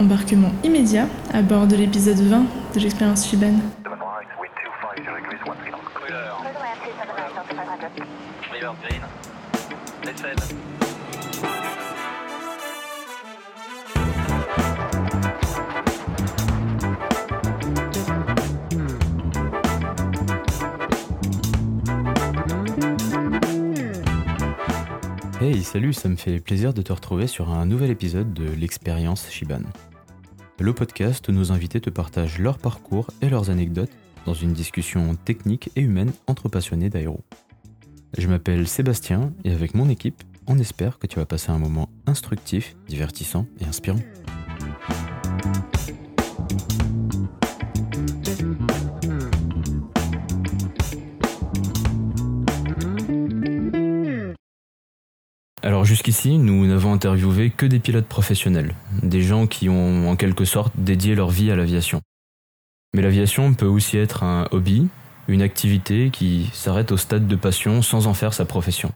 Embarquement immédiat à bord de l'épisode 20 de l'expérience Shiban. Hey, salut, ça me fait plaisir de te retrouver sur un nouvel épisode de l'expérience Shiban. Le podcast où nos invités te partagent leur parcours et leurs anecdotes dans une discussion technique et humaine entre passionnés d'aéro. Je m'appelle Sébastien et avec mon équipe, on espère que tu vas passer un moment instructif, divertissant et inspirant. Alors jusqu'ici, nous n'avons interviewé que des pilotes professionnels, des gens qui ont en quelque sorte dédié leur vie à l'aviation. Mais l'aviation peut aussi être un hobby, une activité qui s'arrête au stade de passion sans en faire sa profession.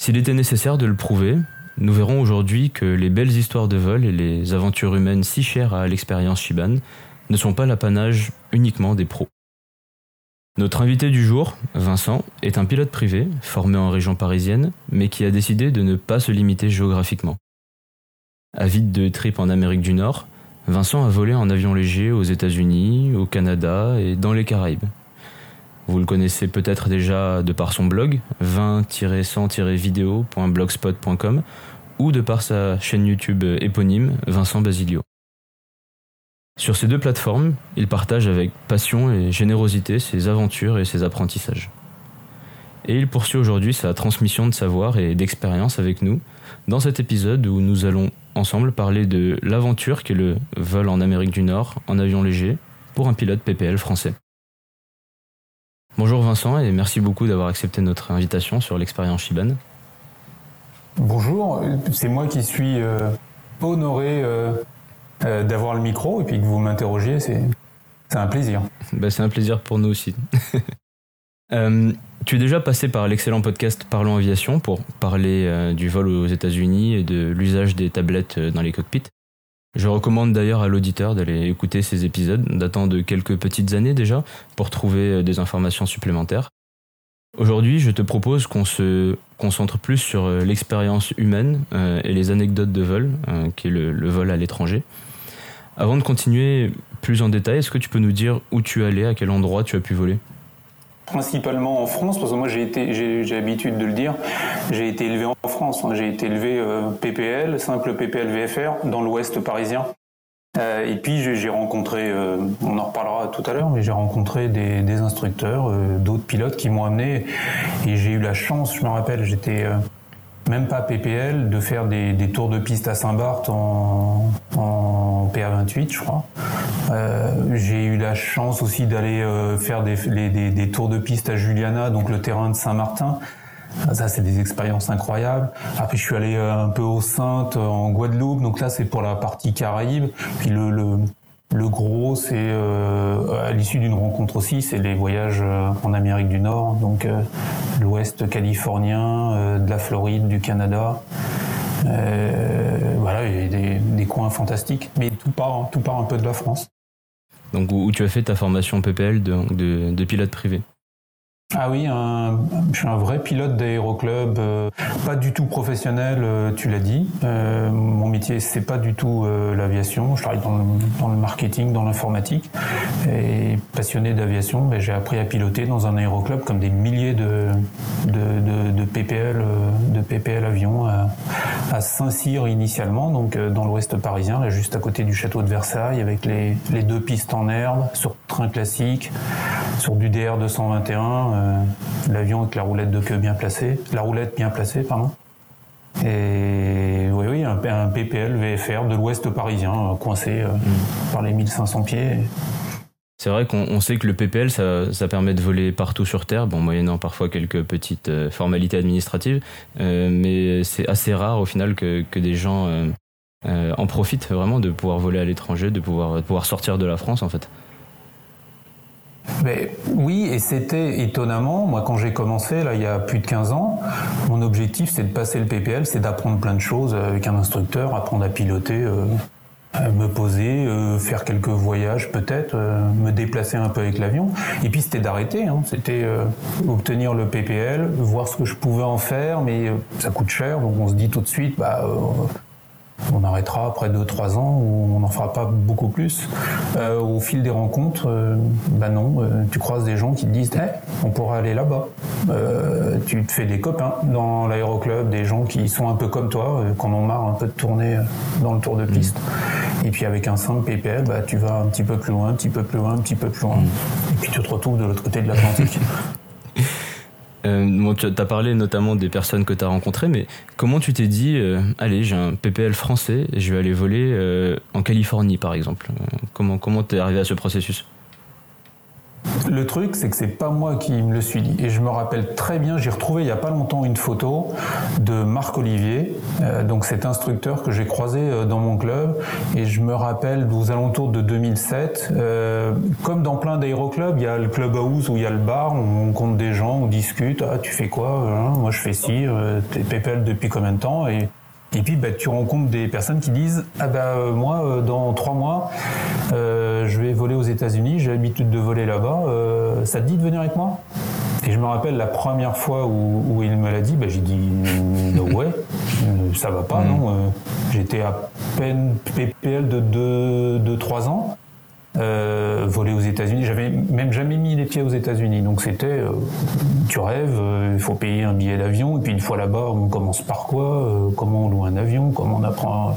S'il était nécessaire de le prouver, nous verrons aujourd'hui que les belles histoires de vol et les aventures humaines si chères à l'expérience Shiban ne sont pas l'apanage uniquement des pros. Notre invité du jour, Vincent, est un pilote privé formé en région parisienne, mais qui a décidé de ne pas se limiter géographiquement. Avide de trip en Amérique du Nord, Vincent a volé en avion léger aux États-Unis, au Canada et dans les Caraïbes. Vous le connaissez peut-être déjà de par son blog 20-100-video.blogspot.com ou de par sa chaîne YouTube éponyme Vincent Basilio. Sur ces deux plateformes, il partage avec passion et générosité ses aventures et ses apprentissages. Et il poursuit aujourd'hui sa transmission de savoir et d'expérience avec nous dans cet épisode où nous allons ensemble parler de l'aventure qu'est le vol en Amérique du Nord en avion léger pour un pilote PPL français. Bonjour Vincent et merci beaucoup d'avoir accepté notre invitation sur l'expérience Shiban. Bonjour, c'est moi qui suis euh, honoré euh, euh, d'avoir le micro et puis que vous m'interrogiez, c'est un plaisir. Bah, c'est un plaisir pour nous aussi. euh, tu es déjà passé par l'excellent podcast Parlons Aviation pour parler euh, du vol aux États-Unis et de l'usage des tablettes dans les cockpits. Je recommande d'ailleurs à l'auditeur d'aller écouter ces épisodes datant de quelques petites années déjà pour trouver des informations supplémentaires. Aujourd'hui, je te propose qu'on se concentre plus sur l'expérience humaine et les anecdotes de vol, qui est le vol à l'étranger. Avant de continuer plus en détail, est-ce que tu peux nous dire où tu allé, à quel endroit tu as pu voler? Principalement en France, parce que moi j'ai été, j'ai l'habitude de le dire, j'ai été élevé en France. J'ai été élevé euh, PPL, simple PPL VFR, dans l'Ouest parisien. Euh, et puis j'ai rencontré, euh, on en reparlera tout à l'heure, mais j'ai rencontré des, des instructeurs, euh, d'autres pilotes qui m'ont amené, et j'ai eu la chance, je me rappelle, j'étais même pas PPL, de faire des, des tours de piste à Saint-Barth en, en PA28, je crois. Euh, j'ai eu la chance aussi d'aller euh, faire des, des, des, tours de piste à Juliana, donc le terrain de Saint-Martin. Ça, c'est des expériences incroyables. Après, je suis allé euh, un peu au Sainte, en Guadeloupe. Donc là, c'est pour la partie Caraïbes. Puis le, le, le gros, c'est euh, à l'issue d'une rencontre aussi, c'est les voyages euh, en Amérique du Nord, donc euh, l'Ouest californien, de la Floride, du Canada. Voilà, il y a des, des, coins fantastiques, mais tout part, tout part un peu de la France. Donc où, tu as fait ta formation PPL de, de, de pilote privé? Ah oui, un, je suis un vrai pilote d'aéroclub, euh, pas du tout professionnel, euh, tu l'as dit. Euh, mon métier, c'est pas du tout euh, l'aviation. Je travaille dans le, marketing, dans l'informatique. Et passionné d'aviation, ben, j'ai appris à piloter dans un aéroclub comme des milliers de, PPL, de PPL avions à, à Saint-Cyr initialement, donc dans l'ouest parisien, là, juste à côté du château de Versailles, avec les, les deux pistes en herbe, sur train classique, sur du DR 221 euh, l'avion avec la roulette de queue bien placée, la roulette bien placée, pardon. Et oui, oui, un, un PPL VFR de l'ouest parisien, euh, coincé euh, mmh. par les 1500 pieds. C'est vrai qu'on sait que le PPL, ça, ça, permet de voler partout sur Terre, bon, moyennant parfois quelques petites formalités administratives, mais c'est assez rare au final que, que des gens en profitent vraiment de pouvoir voler à l'étranger, de pouvoir, de pouvoir sortir de la France en fait. Mais oui, et c'était étonnamment, moi quand j'ai commencé, là il y a plus de 15 ans, mon objectif c'est de passer le PPL, c'est d'apprendre plein de choses avec un instructeur, apprendre à piloter. Euh, me poser, faire quelques voyages peut-être, me déplacer un peu avec l'avion. Et puis c'était d'arrêter, hein. c'était obtenir le PPL, voir ce que je pouvais en faire, mais ça coûte cher, donc on se dit tout de suite, bah, on arrêtera après 2-3 ans ou on n'en fera pas beaucoup plus. Euh, au fil des rencontres, euh, bah non, euh, tu croises des gens qui te disent hey, on pourrait aller là-bas. tu te fais des copains dans l'aéroclub, des gens qui sont un peu comme toi, qu'on en marre un peu de tourner dans le tour de piste. Mm. Et puis avec un simple PPL, bah, tu vas un petit peu plus loin, un petit peu plus loin, un petit peu plus loin. Mm. Et puis tu te retrouves de l'autre côté de l'Atlantique. Euh, tu as parlé notamment des personnes que tu as rencontrées, mais comment tu t'es dit, euh, allez, j'ai un PPL français, je vais aller voler euh, en Californie par exemple? Comment comment t'es arrivé à ce processus? Le truc, c'est que c'est pas moi qui me le suis dit. Et je me rappelle très bien, j'ai retrouvé il y a pas longtemps une photo de Marc Olivier, euh, donc cet instructeur que j'ai croisé euh, dans mon club. Et je me rappelle aux alentours de 2007, euh, comme dans plein d'aéroclubs, il y a le clubhouse où il y a le bar, on compte des gens, on discute. Ah, tu fais quoi hein? Moi, je fais ci. T'es PPL depuis combien de temps? Et puis bah, tu rencontres des personnes qui disent ah bah euh, moi euh, dans trois mois euh, je vais voler aux États-Unis, j'ai l'habitude de voler là-bas, ça te dit de venir avec moi? Et je me rappelle la première fois où, il me l'a dit, bah, j'ai dit no way, ça va pas mm. non. J'étais à peine PPL de 2-3 ans euh, voler aux États-Unis. J'avais même jamais mis les pieds aux États-Unis. Donc c'était, euh, tu rêves, euh, il faut payer un billet d'avion. Et puis une fois là-bas, on commence par quoi euh, Comment on loue un avion Comment on apprend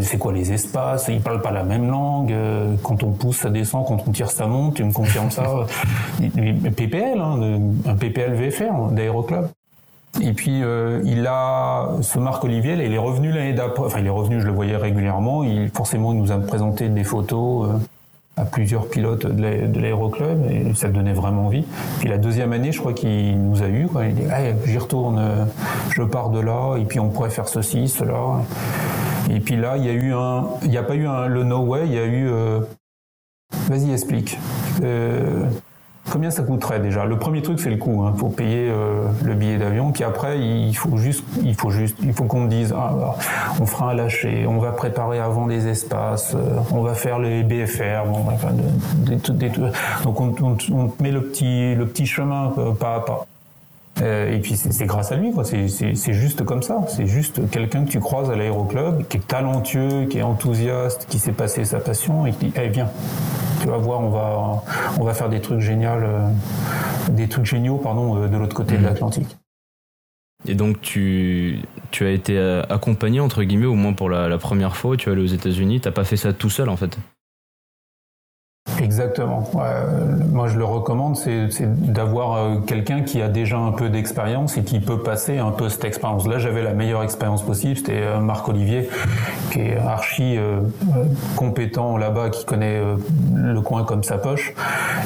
C'est quoi les espaces Ils parlent pas la même langue. quand on pousse, ça descend. Quand on tire, ça monte. Tu me confirmes ça? PPL, hein, un PPL VFR d'aéroclub. Et puis euh, il a ce Marc Olivier, il est revenu l'année d'après. Enfin, il est revenu, je le voyais régulièrement. Il forcément il nous a présenté des photos à plusieurs pilotes de l'aéroclub et ça donnait vraiment envie. Puis la deuxième année, je crois qu'il nous a eu. Quoi. Il dit j'y retourne, je pars de là et puis on pourrait faire ceci, cela. Et puis là, il y a eu un, il n'y a pas eu un, le no way, il y a eu. Euh, vas-y, explique. Euh, Combien ça coûterait déjà? Le premier truc, c'est le coût. Il hein. faut payer euh, le billet d'avion. Puis après, il faut juste, il faut juste, il faut qu'on dise, ah, bah, on fera un lâcher, on va préparer avant les espaces, euh, on va faire les BFR. Bon, enfin, donc on, on, met le petit, le petit chemin euh, pas à pas. et puis c'est grâce à lui. C'est juste comme ça. C'est juste quelqu'un que tu croises à l'aéroclub, qui est talentueux, qui est enthousiaste, qui sait passer sa passion et qui dit, eh viens, tu vas voir, on va, on va faire des trucs géniaux, euh, des trucs géniaux, pardon, euh, de l'autre côté de mhm. l'Atlantique. Et donc tu, tu as été euh, accompagné entre guillemets au moins pour la, la première fois, tu es allé aux États-Unis, t'as pas fait ça tout seul en fait? Exactement. moi, je le recommande, c'est d'avoir euh, quelqu'un qui a déjà un peu d'expérience et qui peut passer un peu cette expérience. Là, j'avais la meilleure expérience possible. C'était euh, Marc Olivier, qui est archi euh, compétent là-bas, qui connaît le coin comme sa poche.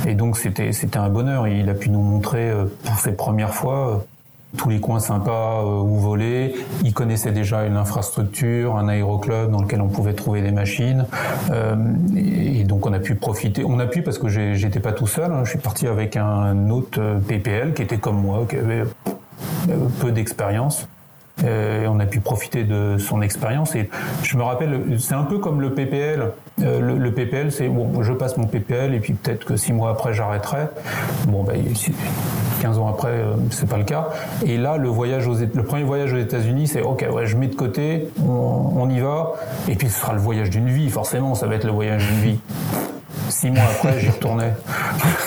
Et donc, c'était c'était un bonheur. Il a pu nous montrer pour ses premières fois tous les coins sympas euh, où voler. Ils connaissaient déjà une infrastructure, un aéroclub dans lequel on pouvait trouver des machines. Euh, et donc on a pu profiter. On a pu parce que j'étais pas tout seul. Hein. Je suis parti avec un autre euh, PPL qui était comme moi, qui avait peu d'expérience. Euh, on a pu profiter de son expérience. Et je me rappelle, c'est un peu comme le PPL. Euh, le, PPL, c'est bon, je passe mon PPL et puis peut-être que six mois après j'arrêterai. Bon, ben, 15 ans après, euh, c'est pas le cas. Et là, le voyage aux, le premier voyage aux États-Unis, c'est ok, ouais, je mets de côté, on, on y va, et puis ce sera le voyage d'une vie. Forcément, ça va être le voyage d'une vie. Six mois après, j'y retournais.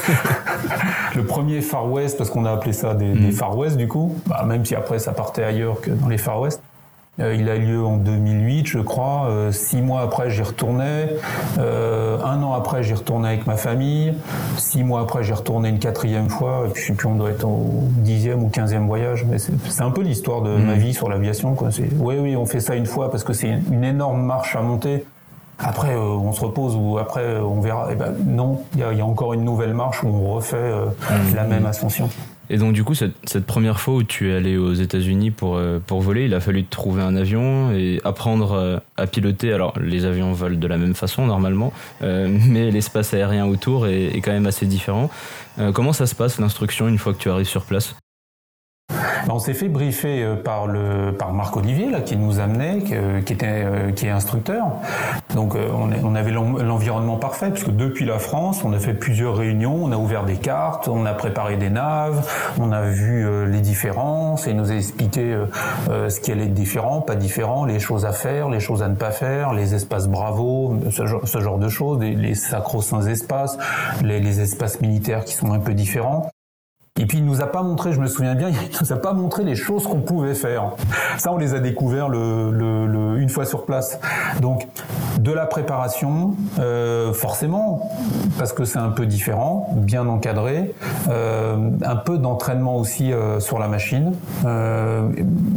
le premier Far West, parce qu'on a appelé ça des, mm. Far West du coup, bah, même si après ça partait ailleurs que dans les Far West. Euh, il a lieu en 2008, je crois. Euh, six mois après, j'y retournais. Euh, un an après, j'y retournais avec ma famille. Six mois après, j'y retournais une quatrième fois. Et puis, plus, on doit être au dixième ou quinzième voyage. Mais c'est un peu l'histoire de ma mm. vie sur l'aviation. Oui, oui, on fait ça une fois parce que c'est une énorme marche à monter. Après, euh, on se repose ou après, euh, on verra. Eh ben, non, il y, a, encore une nouvelle marche où on refait euh, mmh. la même ascension. Et donc du coup, cette, cette, première fois où tu es allé aux États-Unis pour, pour voler, il a fallu trouver un avion et apprendre à piloter. Alors les avions volent de la même façon normalement, mais l'espace aérien autour est, est, quand même assez différent. comment ça se passe l'instruction une fois que tu arrives sur place? On s'est fait briefer euh, par le par Marc Olivier là qui nous amenait, qui, était qui est instructeur. Donc on, on avait l'environnement parfait puisque depuis la France, on a fait plusieurs réunions, on a ouvert des cartes, on a préparé des naves, on a vu les différences et il nous a expliqué ce qui allait être différent, pas différent, les choses à faire, les choses à ne pas faire, les espaces bravos, ce genre, ce genre de choses, les, les sacro-saints espaces, les, les espaces militaires qui sont un peu différents. Et puis il nous a pas montré, je me souviens bien, il nous a pas montré les choses qu'on pouvait faire. Ça, on les a découverts le, le, le, une fois sur place. Donc de la préparation, euh, forcément, parce que c'est un peu différent, bien encadré, euh, un peu d'entraînement aussi euh, sur la machine. Euh,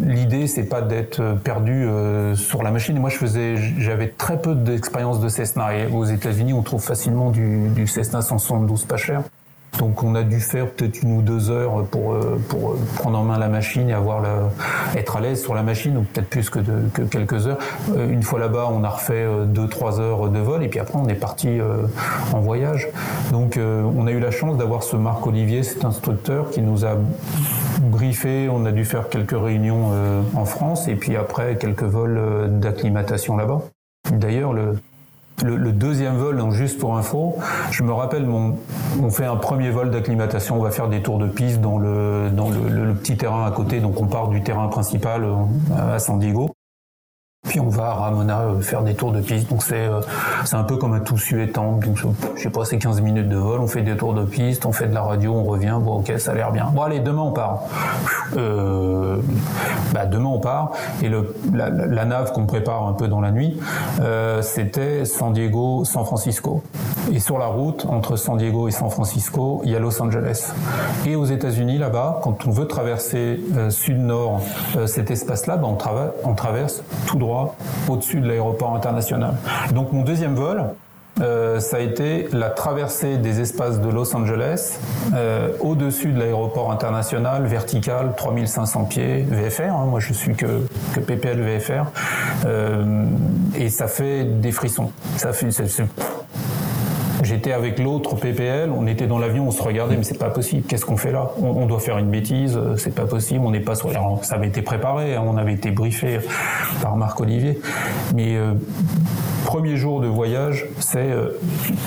L'idée, c'est pas d'être perdu euh, sur la machine. Et moi, je faisais, j'avais très peu d'expérience de Cessna. Et aux États-Unis, on trouve facilement du, du Cessna 172 pas cher. Donc on a dû faire peut-être une ou deux heures pour, euh, pour euh, prendre en main la machine et avoir être à l'aise sur la machine, ou peut-être plus que, de, que quelques heures. Euh, une fois là-bas, on a refait deux, trois heures de vol, et puis après on est parti en voyage. Donc on a eu la chance d'avoir ce Marc Olivier, cet instructeur, qui nous a briefé. On a dû faire quelques réunions en France, et puis après quelques vols d'acclimatation là-bas. D'ailleurs, le, le, deuxième vol, donc juste pour info, je me rappelle, mon, on fait un premier vol d'acclimatation, on va faire des tours de piste dans le, dans le, le, petit terrain à côté, donc on part du terrain principal euh, à San Diego. Puis on va à Ramona euh, faire des tours de piste. Donc c'est euh, un peu comme un tout suétant. Donc je sais pas, c'est 15 minutes de vol, on fait des tours de piste, on fait de la radio, on revient. Bon ok, ça a l'air bien. Bon allez, demain on part. Euh, bah demain on part. Et la, la nave qu'on prépare un peu dans la nuit, c'était San Diego, San Francisco. Et sur la route entre San Diego et San Francisco, il y a Los Angeles. Et aux États-Unis là-bas, quand on veut traverser sud-nord cet espace-là, bah, on traverse tout droit au-dessus de l'aéroport international. Donc mon deuxième vol, euh, ça a été la traversée des espaces de Los Angeles euh, au-dessus de l'aéroport international, vertical, 3500 pieds, VFR, hein, moi je suis que, que PPL VFR, euh, et ça fait des frissons. Ça fait, J'étais avec l'autre PPL, on était dans l'avion, on se regardait, mais c'est pas possible. Qu'est-ce qu'on fait là on, doit faire une bêtise, c'est pas possible. On n'est pas sur. Alors, ça avait été préparé, hein, on avait été briefé par Marc Olivier, mais euh, premier jour de voyage, c'est euh,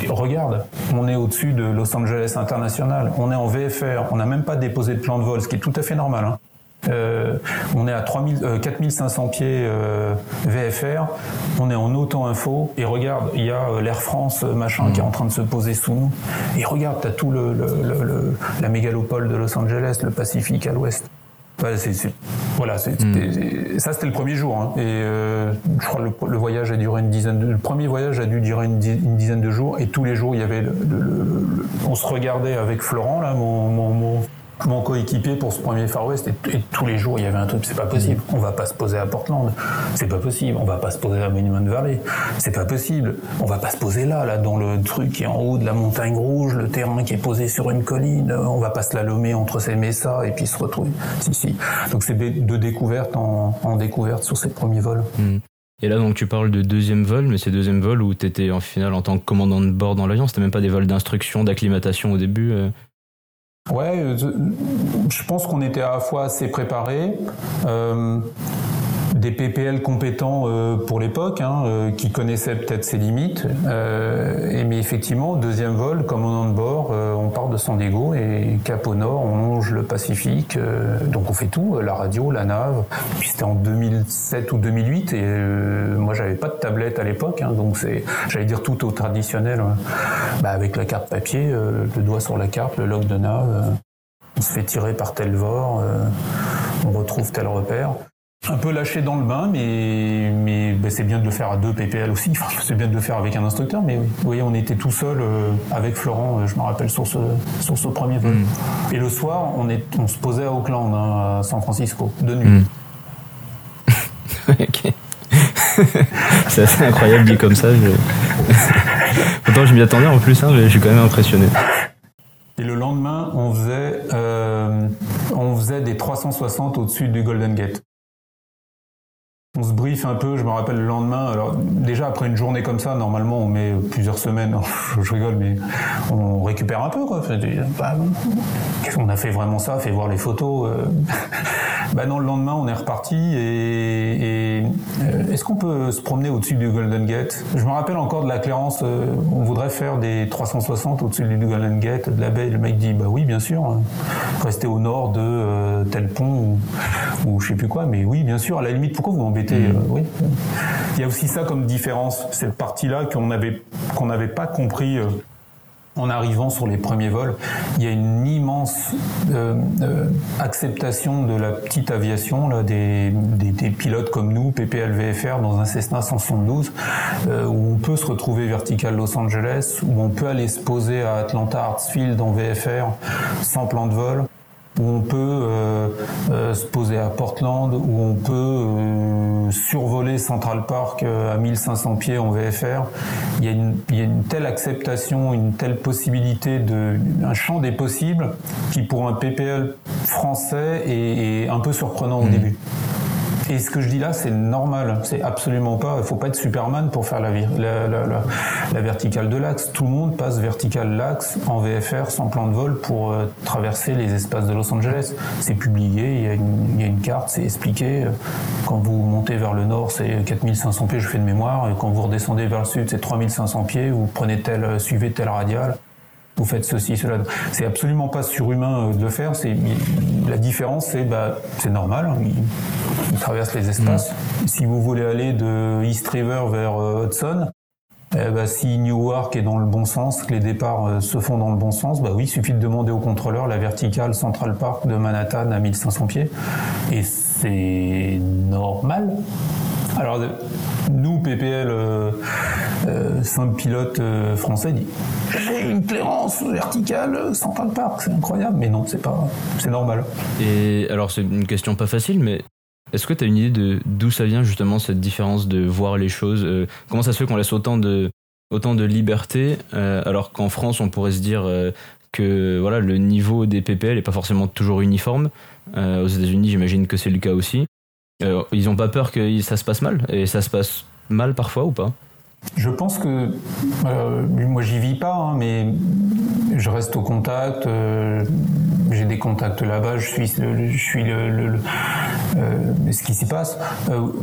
regarde, on est au-dessus de Los Angeles International, on est en VFR, on n'a même pas déposé de plan de vol, ce qui est tout à fait normal. Hein. Euh, on est à 3000, euh, 4500 pieds euh, VFR, on est en auto-info, et regarde, il y a euh, l'Air France euh, machin mmh. qui est en train de se poser sous nous, et regarde, t'as tout le, le, le, la mégalopole de Los Angeles, le Pacifique à l'ouest. Ouais, c'est, c'est, voilà, mmh. ça c'était le premier jour. Hein. Et euh, je crois que le, le, voyage a duré une dizaine de, le premier voyage a dû durer une, une dizaine de jours. Et tous les jours, il y avait, le, on se regardait avec Florent là, mon, mon, mon mon coéquipier pour ce premier Far West et, tous les jours il y avait un truc c'est pas possible. On va pas se poser à Portland. C'est pas possible. On va pas se poser à Monument Valley. C'est pas possible. On va pas se poser là là dans le truc qui est en haut de la montagne rouge le terrain qui est posé sur une colline. On va pas se slalomer entre ces messas et puis se retrouver. Si si. Donc c'est de découverte en, en, découverte sur ces premiers vols. Mmh. Et là, donc, tu parles de deuxième vol, mais c'est deuxième vol où tu étais en finale en tant que commandant de bord dans l'avion. C'était même pas des vols d'instruction, d'acclimatation au début. Euh... Ouais, je pense qu'on était à la fois assez préparé. Euh, des PPL compétents euh, pour l'époque, hein, euh, qui connaissaient peut-être ses limites. Euh, et mais effectivement, deuxième vol, commandant de bord, euh, on part de San Diego et cap au nord, on longe le Pacifique. Euh, donc on fait tout, la radio, la nave. Puis c'était en 2007 ou 2008 et moi j'avais pas de tablette à l'époque, hein, donc c'est, j'allais dire tout au traditionnel, bah, avec la carte papier, le doigt sur la carte, le log de nave. on se fait tirer par tel vor, on retrouve tel repère un peu lâché dans le bain, mais, mais ben c'est bien de le faire à deux PPL aussi. Enfin, c'est bien de le faire avec un instructeur, mais oui, oui on était tout seul euh, avec Florent, euh, je me rappelle, sur ce, sur ce premier vol. Mm. Et le soir, on, est, on se posait à Auckland, hein, à San Francisco, de nuit. Mm. ok. c'est assez incroyable dit comme ça. Je... Pourtant, je m'y attendais en plus, hein, mais je suis quand même impressionné. Et le lendemain, on faisait, euh, on faisait des 360 au-dessus du Golden Gate. On se briefe un peu, je me rappelle le lendemain. Alors déjà après une journée comme ça, normalement on met plusieurs semaines. je rigole, mais on récupère un peu quoi. Bah, on a fait vraiment ça, fait voir les photos. Euh. bah non, le lendemain, on est reparti et, euh, est-ce qu'on peut se promener au-dessus du Golden Gate? Je me rappelle encore de la clairance, euh, on voudrait faire des 360 au-dessus du Golden Gate, de la baie. Le mec dit, bah oui, bien sûr, hein. rester au nord de tel pont ou, ou je sais plus quoi, mais oui, bien sûr, à la limite, pourquoi vous m'embêtez? Mmh. Oui. Il y a aussi ça comme différence, cette partie-là qu'on n'avait qu'on n'avait pas compris en arrivant sur les premiers vols, il y a une immense euh, euh, acceptation de la petite aviation, là, des, pilotes comme nous, PPL VFR, dans un Cessna 172, euh, où on peut se retrouver vertical Los Angeles, où on peut aller se poser à Atlanta Hartsfield en VFR sans plan de vol où on peut euh, euh, se poser à Portland, où on peut euh, survoler Central Park à 1500 pieds en VFR. Il y, a une, il y, a une, telle acceptation, une telle possibilité de un champ des possibles qui pour un PPL français est, est un peu surprenant au mmh. début. Et ce que je dis là, c'est normal. C'est absolument pas. Il faut pas être Superman pour faire la, la, la, verticale de l'axe. Tout le monde passe verticale l'axe en VFR sans plan de vol pour euh, traverser les espaces de Los Angeles. C'est publié. Il y, a une, carte. C'est expliqué. Quand vous montez vers le nord, c'est 4500 pieds. Je fais de mémoire. Quand vous redescendez vers le sud, c'est 3500 pieds. Vous prenez tel, suivez tel radial vous faites ceci, cela. C'est absolument pas surhumain euh, de le faire. C'est la différence, c'est bah, c'est normal. Hein. Il, traverse les espaces. Mm. Si vous voulez aller de East River vers euh, Hudson, eh bah, si Newark est dans le bon sens, que les départs euh, se font dans le bon sens, bah oui, il suffit de demander au contrôleur la verticale Central Park de Manhattan à 1500 pieds. Et c'est normal. Alors, nous, PPL, euh, euh, simple pilote euh, français, dit j'ai une clairance verticale Central Park, c'est incroyable, mais non, c'est pas, c'est normal. Et alors, c'est une question pas facile, mais est-ce que tu as une idée de d'où ça vient justement cette différence de voir les choses Comment ça se fait qu'on laisse autant de autant de liberté alors qu'en France on pourrait se dire que voilà le niveau des PPL est pas forcément toujours uniforme. aux États-Unis, j'imagine que c'est le cas aussi. Euh, ils ont pas peur que ça se passe mal? Et ça se passe mal parfois ou pas? Je pense que euh, moi j'y vis pas, hein, mais je reste au contact. Euh, j'ai des contacts là-bas. Je suis, je suis le, ce qui s'y passe.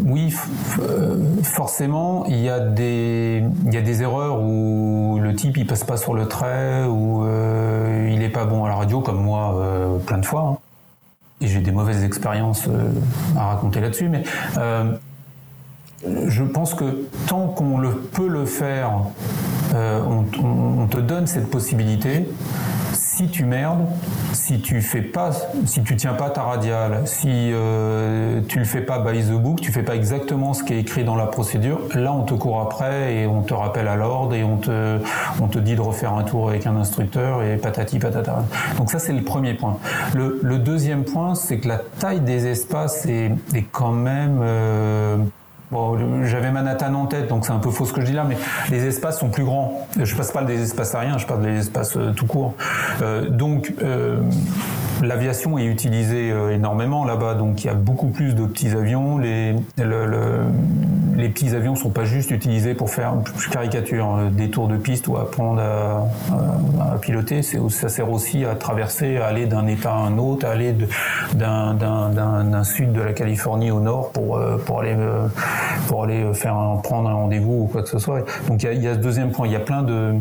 oui, forcément, il y a des il y a des erreurs où le type il passe pas sur le trait ou il est pas bon à la radio comme moi plein de fois. Hein j'ai des mauvaises expériences euh, à raconter là-dessus, mais euh, je pense que tant qu'on le peut le faire, euh, on, te donne cette possibilité si tu merdes, si tu fais pas, si tu tiens pas ta radiale, si euh, tu le fais pas by the book, tu fais pas exactement ce qui est écrit dans la procédure, là on te court après et on te rappelle à l'ordre et on te, on te dit de refaire un tour avec un instructeur et patati patata. Donc ça c'est le premier point. Le, le deuxième point c'est que la taille des espaces est, est quand même euh, Bon, j'avais Manhattan en tête, donc c'est un peu faux ce que je dis là, mais les espaces sont plus grands. Je passe pas des espaces aériens, je parle des espaces euh, tout court. Euh, donc euh, l'aviation est utilisée euh, énormément là-bas, donc il y a beaucoup plus de petits avions. Les, le, le, les petits avions sont pas juste utilisés pour faire, je caricature, euh, des tours de piste ou apprendre à, à, à piloter. Ça sert aussi à traverser, à aller d'un état à un autre, à aller d'un sud de la Californie au nord pour, pour aller pour aller euh, faire prendre un rendez-vous ou quoi que ce soit. Donc il y a, il y a ce deuxième point. Il y a plein de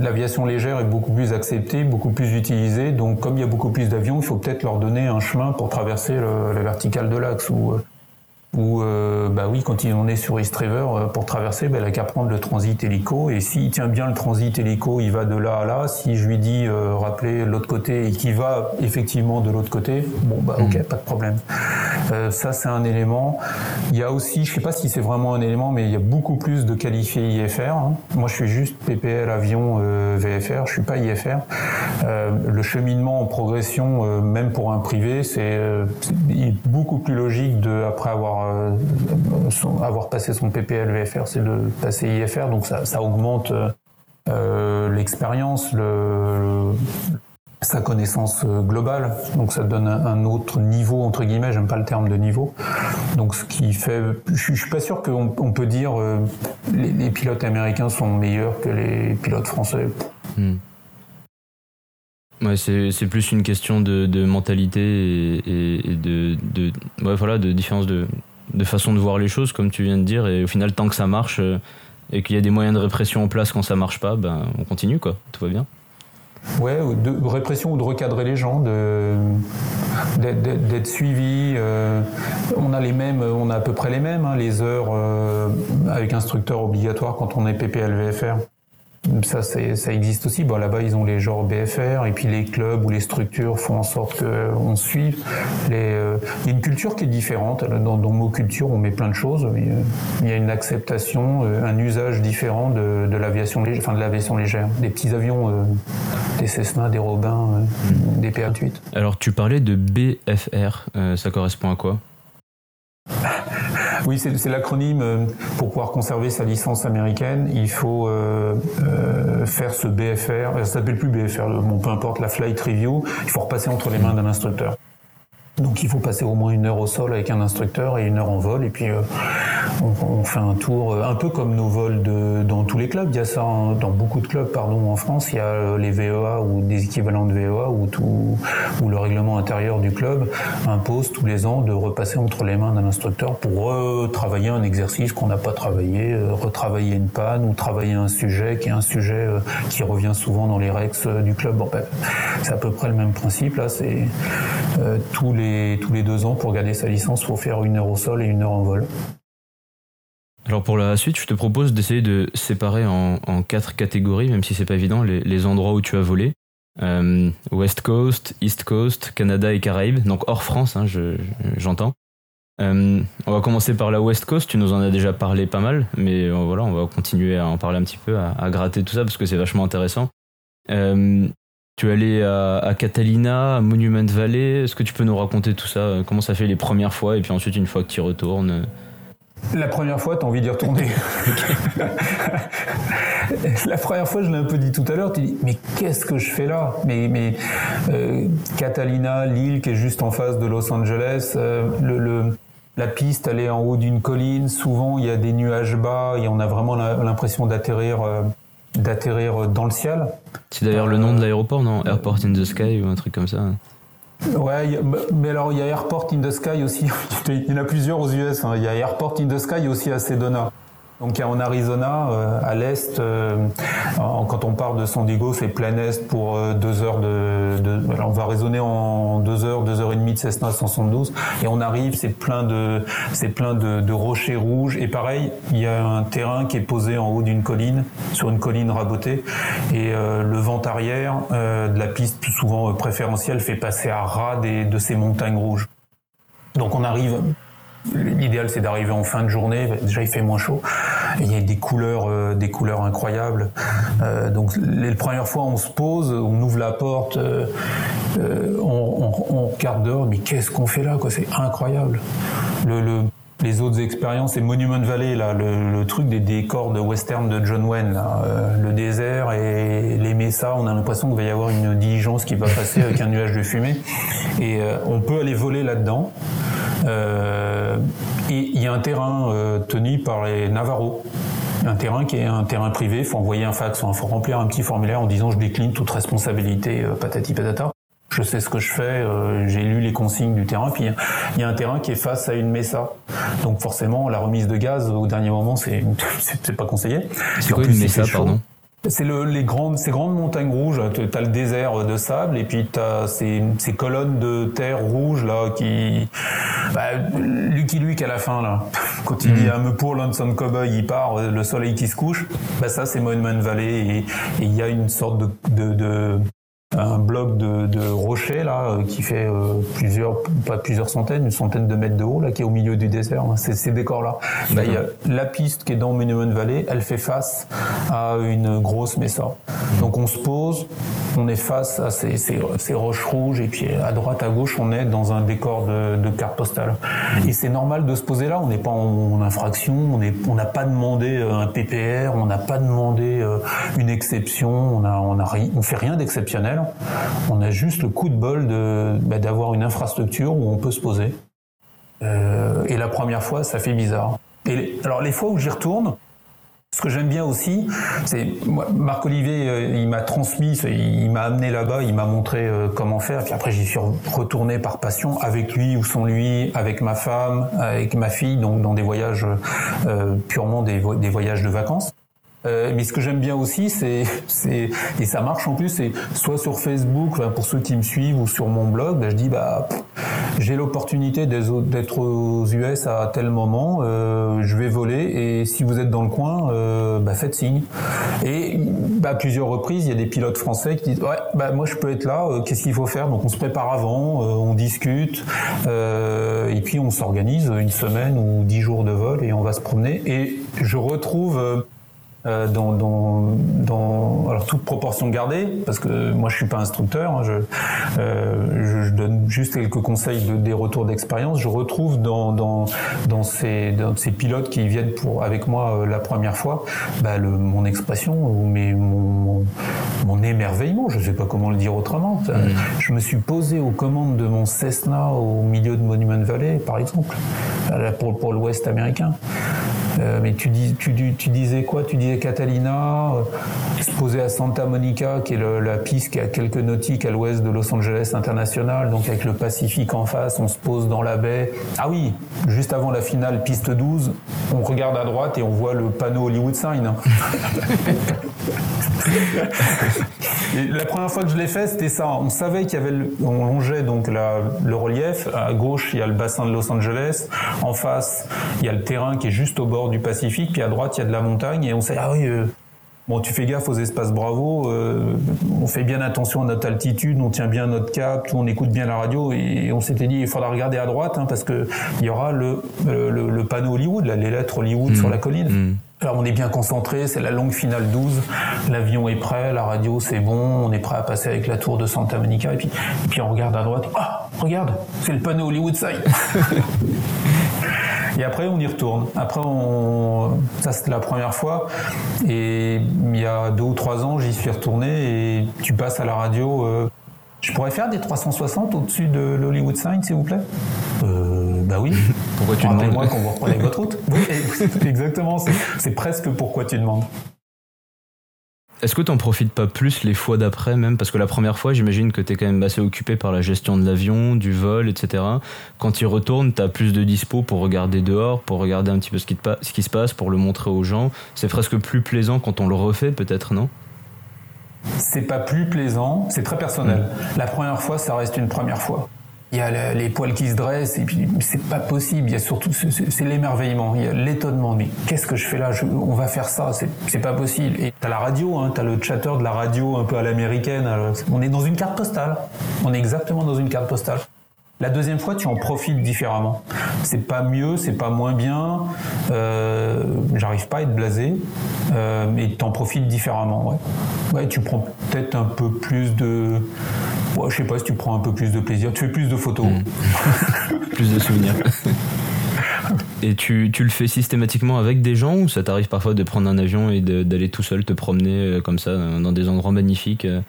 L'aviation légère est beaucoup plus acceptée, beaucoup plus utilisée. Donc, comme il y a beaucoup plus d'avions, il faut peut-être leur donner un chemin pour traverser la verticale de l'axe ou euh, ou euh, bah oui, quand on est sur East River, euh, pour traverser, bah, il a qu'à prendre le transit hélico. Et s'il tient bien le transit hélico, il va de là à là. Si je lui dis euh, rappeler l'autre côté et qu'il va effectivement de l'autre côté, bon bah ok, mm. pas de problème. Euh, ça c'est un élément. Il y a aussi, je sais pas si c'est vraiment un élément, mais il y a beaucoup plus de qualifiés IFR. Hein. Moi je suis juste PPL avion euh, VFR, je suis pas IFR. le cheminement en progression, même pour un privé, c'est beaucoup plus logique de après avoir euh, avoir passé son PPL VFR, c'est de passer IFR, donc ça, augmente euh, l'expérience, le, sa connaissance globale, donc ça donne un autre niveau entre guillemets. J'aime pas le terme de niveau. Donc ce qui fait, je, suis pas sûr qu'on on peut dire euh, les, pilotes américains sont meilleurs que les pilotes français. Hmm. Ouais, c'est plus une question de, mentalité et, de, voilà, de différence de, de façon de voir les choses, comme tu viens de dire. Et au final, tant que ça marche euh, et qu'il y a des moyens de répression en place quand ça marche pas, ben, on continue, quoi. Tout va bien. Ouais, de répression ou de recadrer les gens, d'être suivi. Euh, on a les mêmes, on a à peu près les mêmes, hein, les heures euh, avec instructeur obligatoire quand on est PPL VFR. Ça, ça existe aussi. Bon, là-bas, ils ont les genres BFR, et puis les clubs ou les structures font en sorte qu'on suive. Les, euh, il y a une culture qui est différente. Dans, dans mot culture, on met plein de choses. Euh, il y a une acceptation, euh, un usage différent de, de l'aviation légère, enfin de l'aviation légère, des petits avions, des Cessna, des Robins, des P-28. Alors, tu parlais de BFR. ça correspond à quoi? Oui, c'est l'acronyme euh, pour pouvoir conserver sa licence américaine. Il faut euh, euh, faire ce BFR. Ça s'appelle plus BFR, bon, peu importe la flight review. Il faut repasser entre les mains d'un instructeur. Donc il faut passer au moins une heure au sol avec un instructeur et une heure en vol. Et puis euh, on, fait un tour, euh, un peu comme nos vols de, dans tous les clubs. Il y a ça dans beaucoup de clubs, pardon, en France. Il y a euh, les VEA ou des équivalents de VEA où, tout, où le règlement intérieur du club impose tous les ans de repasser entre les mains d'un instructeur pour retravailler un exercice qu'on n'a pas travaillé, retravailler une panne ou travailler un sujet qui est un sujet qui revient souvent dans les rex du club. Bon, ben, c'est à peu près le même principe. Là, c'est tous les tous les deux ans, pour garder sa licence, il faut faire une heure au sol et une heure en vol. Alors pour la suite, je te propose d'essayer de séparer en, quatre catégories, même si c'est pas évident, les, endroits où tu as volé. Euh, West Coast, East Coast, Canada et Caraïbes, donc hors France, hein, j'entends. Euh, on va commencer par la West Coast, tu nous en as déjà parlé pas mal, mais euh, voilà, on va continuer à en parler un petit peu, à, à gratter tout ça, parce que c'est vachement intéressant. Tu es allé à, Catalina, à Monument Valley. Est-ce que tu peux nous raconter tout ça Comment ça fait les premières fois et puis ensuite une fois que tu y retournes La première fois, tu as envie d'y retourner. la première fois, je l'ai un peu dit tout à l'heure, tu dis mais qu'est-ce que je fais là? Mais, mais euh, Catalina, l'île qui est juste en face de Los Angeles, euh, le, la piste, elle est en haut d'une colline. Souvent, il y a des nuages bas et on a vraiment l'impression d'atterrir. D'atterrir dans le ciel. C'est d'ailleurs le nom de l'aéroport, non? Airport in the Sky ou un truc comme ça. Ouais, mais alors il y a Airport in the Sky aussi. il y en a plusieurs aux US. Hein. Il y a Airport in the Sky aussi à Sedona. Donc en Arizona, euh, à l'est, euh, quand on part de San Diego, c'est plein est pour euh, deux heures de, on va raisonner en deux heures, deux heures et demie de Cessna 172, et on arrive, c'est plein de, c'est plein de, rochers rouges, et pareil, il y a un terrain qui est posé en haut d'une colline, sur une colline rabotée, et le vent arrière de la piste, souvent préférentielle, fait passer à ras de ces montagnes rouges. Donc on arrive L'idéal, c'est d'arriver en fin de journée. Déjà, il fait moins chaud. Il y a des couleurs, euh, des couleurs incroyables. Euh, donc, les premières fois, on se pose, on ouvre la porte, euh, on, regarde dehors. Mais qu'est-ce qu'on fait là, C'est incroyable. Le, le, les autres expériences, c'est Monument Valley, là, le, truc des décors de western de John Wayne, le désert et les messas. On a l'impression qu'il va y avoir une diligence qui va passer avec un nuage de fumée. Et on peut aller voler là-dedans. Euh, et il y a un terrain euh, tenu par les Navarros un terrain qui est un terrain privé, il faut envoyer un fax, il faut remplir un petit formulaire en disant je décline toute responsabilité, euh, patati patata. Je sais ce que je fais, j'ai lu les consignes du terrain, puis il y a un terrain qui est face à une mesa. Donc forcément, la remise de gaz au dernier moment, c'est c'est pas conseillé. C'est quoi une mesa, pardon? C'est le, les grandes, ces grandes montagnes rouges. Tu as le désert de sable et puis tu as ces, ces, colonnes de terre rouge là qui. Bah, Lucky Luke à la fin là, quand il dit à me pour Lonesome Cowboy, il part, le soleil qui se couche. Bah ça c'est Monument Valley et il y a une sorte de, de, de un bloc de, de rochers là euh, qui fait euh, plusieurs pas plusieurs centaines une centaine de mètres de haut là qui est au milieu du désert hein. c'est ces décors là il y a la piste qui est dans Monument Valley elle fait face à une grosse mesa. Donc on se pose on est face à ces, ces, ces, roches rouges et puis à droite à gauche on est dans un décor de, de carte postale. Et c'est normal de se poser là. On n'est pas en, infraction on est on n'a pas demandé euh, un PPR on n'a pas demandé une exception on a on a on fait rien d'exceptionnel on a juste le coup de bol bah, d'avoir une infrastructure où on peut se poser. Euh, et la première fois, ça fait bizarre. Et alors les fois où j'y retourne, Ce que j'aime bien aussi, c'est Marc Olivier, euh, il m'a transmis, il m'a amené là-bas, il m'a montré euh, comment faire. Puis après, j'y suis retourné par passion avec lui ou sans lui, avec ma femme, avec ma fille, donc dans des voyages purement des voyages de vacances. Euh, mais ce que j'aime bien aussi, c'est, et ça marche en plus, c'est soit sur Facebook, pour ceux qui me suivent, ou sur mon blog, bah, je dis bah j'ai l'opportunité d'être aux US à tel moment, euh, je vais voler et si vous êtes dans le coin, euh, bah, faites signe. Et bah, à plusieurs reprises, il y a des pilotes français qui disent ouais bah moi je peux être là, euh, qu'est-ce qu'il faut faire? Donc on se prépare avant, euh, on discute euh, et puis on s'organise une semaine ou dix jours de vol et on va se promener et je retrouve euh, dans, dans, dans, alors toute proportion gardée, parce que moi je suis pas instructeur, hein, je, euh, je, donne juste quelques conseils de, des retours d'expérience. Je retrouve dans, dans, dans, ces, dans ces pilotes qui viennent pour avec moi euh, la première fois, bah, le, mon expression ou mes, mon, mon, émerveillement, je sais pas comment le dire autrement. Mmh. Je me suis posé aux commandes de mon Cessna au milieu de Monument Valley, par exemple, pour, pour l'Ouest américain. Euh, mais tu, dis, tu, tu, disais quoi? Tu disais Catalina, euh, se poser à Santa Monica, qui est le, la piste qui a quelques nautiques à l'ouest de Los Angeles International, donc avec le Pacifique en face, on se pose dans la baie. Ah oui, juste avant la finale, piste 12, on regarde à droite et on voit le panneau Hollywood Sign. la première fois que je l'ai fait, c'était ça. On savait qu'il y avait, le, on longeait donc la, le relief. À gauche, il y a le bassin de Los Angeles. En face, il y a le terrain qui est juste au bord du Pacifique. Puis à droite, il y a de la montagne. Et on sait, ah oui, euh, Bon, tu fais gaffe aux espaces Bravo. Euh, on fait bien attention à notre altitude, on tient bien notre cap, on écoute bien la radio. Et on s'était dit, il faudra regarder à droite hein, parce que il y aura le, le, le, panneau Hollywood, là, les lettres Hollywood mmh. sur la colline. Mmh. Alors on est bien concentré, c'est la longue finale 12, l'avion est prêt, la radio c'est bon, on est prêt à passer avec la tour de Santa Monica et puis, et puis on regarde à droite, ah regarde, c'est le panneau Hollywood Side. et après on y retourne. Après on, ça c'était la première fois et il y a deux ou trois ans j'y suis retourné et tu passes à la radio. Euh, je pourrais faire des 360 au-dessus de l'Hollywood Sign s'il vous plaît? Euh, Bah oui. pourquoi tu demandes moi quand vous reprenez votre route. Oui, exactement. C'est presque pourquoi tu demandes. Est-ce que tu n'en profites pas plus les fois d'après même? Parce que la première fois, j'imagine que tu es quand même assez occupé par la gestion de l'avion, du vol, etc. Quand tu y retournes, tu as plus de dispo pour regarder dehors, pour regarder un petit peu ce qui, te ce qui se passe, pour le montrer aux gens. C'est presque plus plaisant quand on le refait peut-être, non? C'est pas plus plaisant, c'est très personnel. Mmh. La première fois, ça reste une première fois il y a les poils qui se dressent et puis c'est pas possible. Il y a surtout c'est l'émerveillement, il y a l'étonnement. Mais qu'est-ce que je fais là? On va faire ça, c'est pas possible. Et t'as la radio, hein, t'as le chatter de la radio un peu à l'américaine. On est dans une carte postale. On est exactement dans une carte postale. La deuxième fois, tu en profites différemment. C'est pas mieux, c'est pas moins bien. Euh, J'arrive pas à être blasé, euh, mais t'en profites différemment. Ouais, tu prends peut-être un peu plus de. Ouais, je sais pas si tu prends un peu plus de plaisir. Tu fais plus de photos. Mmh. plus de souvenirs. Et tu, tu, le fais systématiquement avec des gens ou ça t'arrive parfois de prendre un avion et d'aller tout seul te promener euh, comme ça dans des endroits magnifiques euh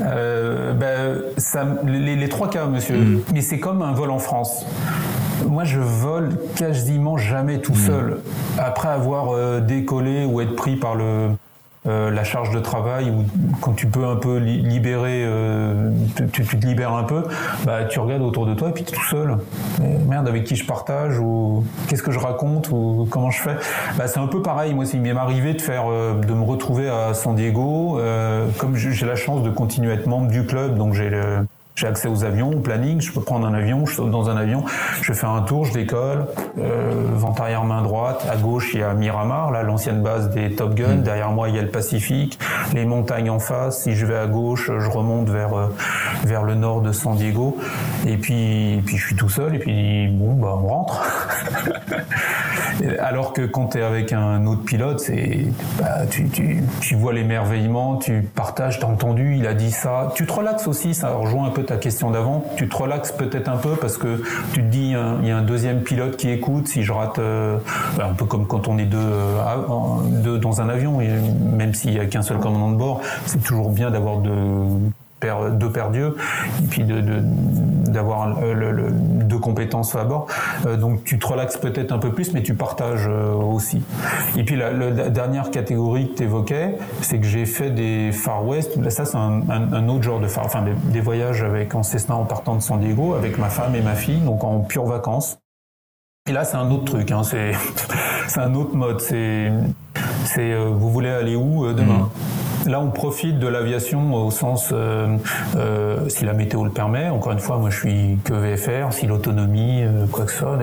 euh, ben, ça, les, les, trois cas, monsieur. Mm. Mais c'est comme un vol en France. Moi, je vole quasiment jamais tout mm. seul. Après avoir euh, décollé ou être pris par le, euh, la charge de travail ou quand tu peux un peu libérer, euh, tu, tu, te libères un peu, bah tu regardes autour de toi et puis tu es tout seul. merde, avec qui je partage ou qu'est-ce que je raconte ou comment je fais? Bah, c'est un peu pareil. Moi, il m'est arrivé de faire, euh, de me retrouver à San Diego. comme j'ai la chance de continuer à être membre du club, donc j'ai le j'ai accès aux avions, au planning, je peux prendre un avion, je saute dans un avion, je fais un tour, je décolle, euh, vente arrière main droite, à gauche il y a Miramar, là l'ancienne base des Top Gun, mm. derrière moi il y a le Pacifique, les montagnes en face, si je vais à gauche, je remonte vers euh, vers le nord de San Diego, et puis puis je suis tout seul, et puis bon bah on rentre. Alors que quand tu es avec un autre pilote, bah, tu, tu, vois l'émerveillement, tu partages, t'as entendu, il a dit ça, tu te relaxes aussi, ça rejoint un peu ta question d'avant, tu te relaxes peut-être un peu parce que tu te dis il y a un deuxième pilote qui écoute. Si je rate, euh, un peu comme quand on est deux, euh, dans un avion, et même s'il y a qu'un seul commandant de bord, c'est toujours bien d'avoir deux deux paires d'yeux et puis d'avoir le, compétences à bord. donc tu te relaxes peut-être un peu plus, mais tu partages aussi. Et puis la, dernière catégorie que tu évoquais, c'est que j'ai fait des Far West. Ça, c'est un, autre genre de Far, enfin des, voyages avec en Cessna en partant de San Diego avec ma femme et ma fille, donc en pure vacances. Et là, c'est un autre truc. Hein, c'est un autre mode. C'est c'est vous voulez aller où demain? Mmh. Là, on profite de l'aviation au sens euh, euh, si la météo le permet. Encore une fois, moi, je suis que VFR. Si l'autonomie, euh, quoi que ce soit.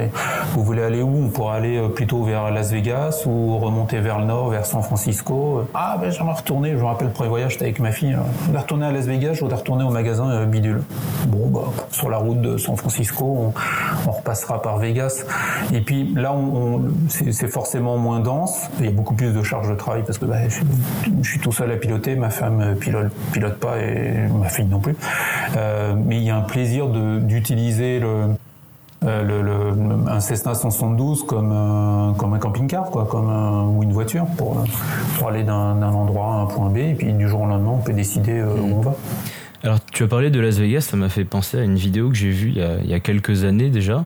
vous voulez aller où? On pourrait aller plutôt vers Las Vegas ou remonter vers le nord, vers San Francisco. Ah, ben j'aimerais retourner. Je me rappelle le premier voyage, j'étais avec ma fille. On retourner à Las Vegas. Je voudrais retourner au magasin Bidule. Bon, bah, sur la route de San Francisco, on, repassera par Vegas. Et puis là, c'est forcément moins dense. Il y a beaucoup plus de charges de travail parce que bah, je suis tout seul à piloter ma femme pilote, pilote pas et ma fille non plus. Euh, mais il y a un plaisir d'utiliser le, euh, le, un Cessna 172 comme un, comme un camping-car, quoi, comme ou une voiture pour, pour aller d'un endroit à un point B. Et puis du jour au lendemain, on peut décider euh, où on va. Alors, tu as parlé de Las Vegas, ça m'a fait penser à une vidéo que j'ai vue il y a quelques années déjà,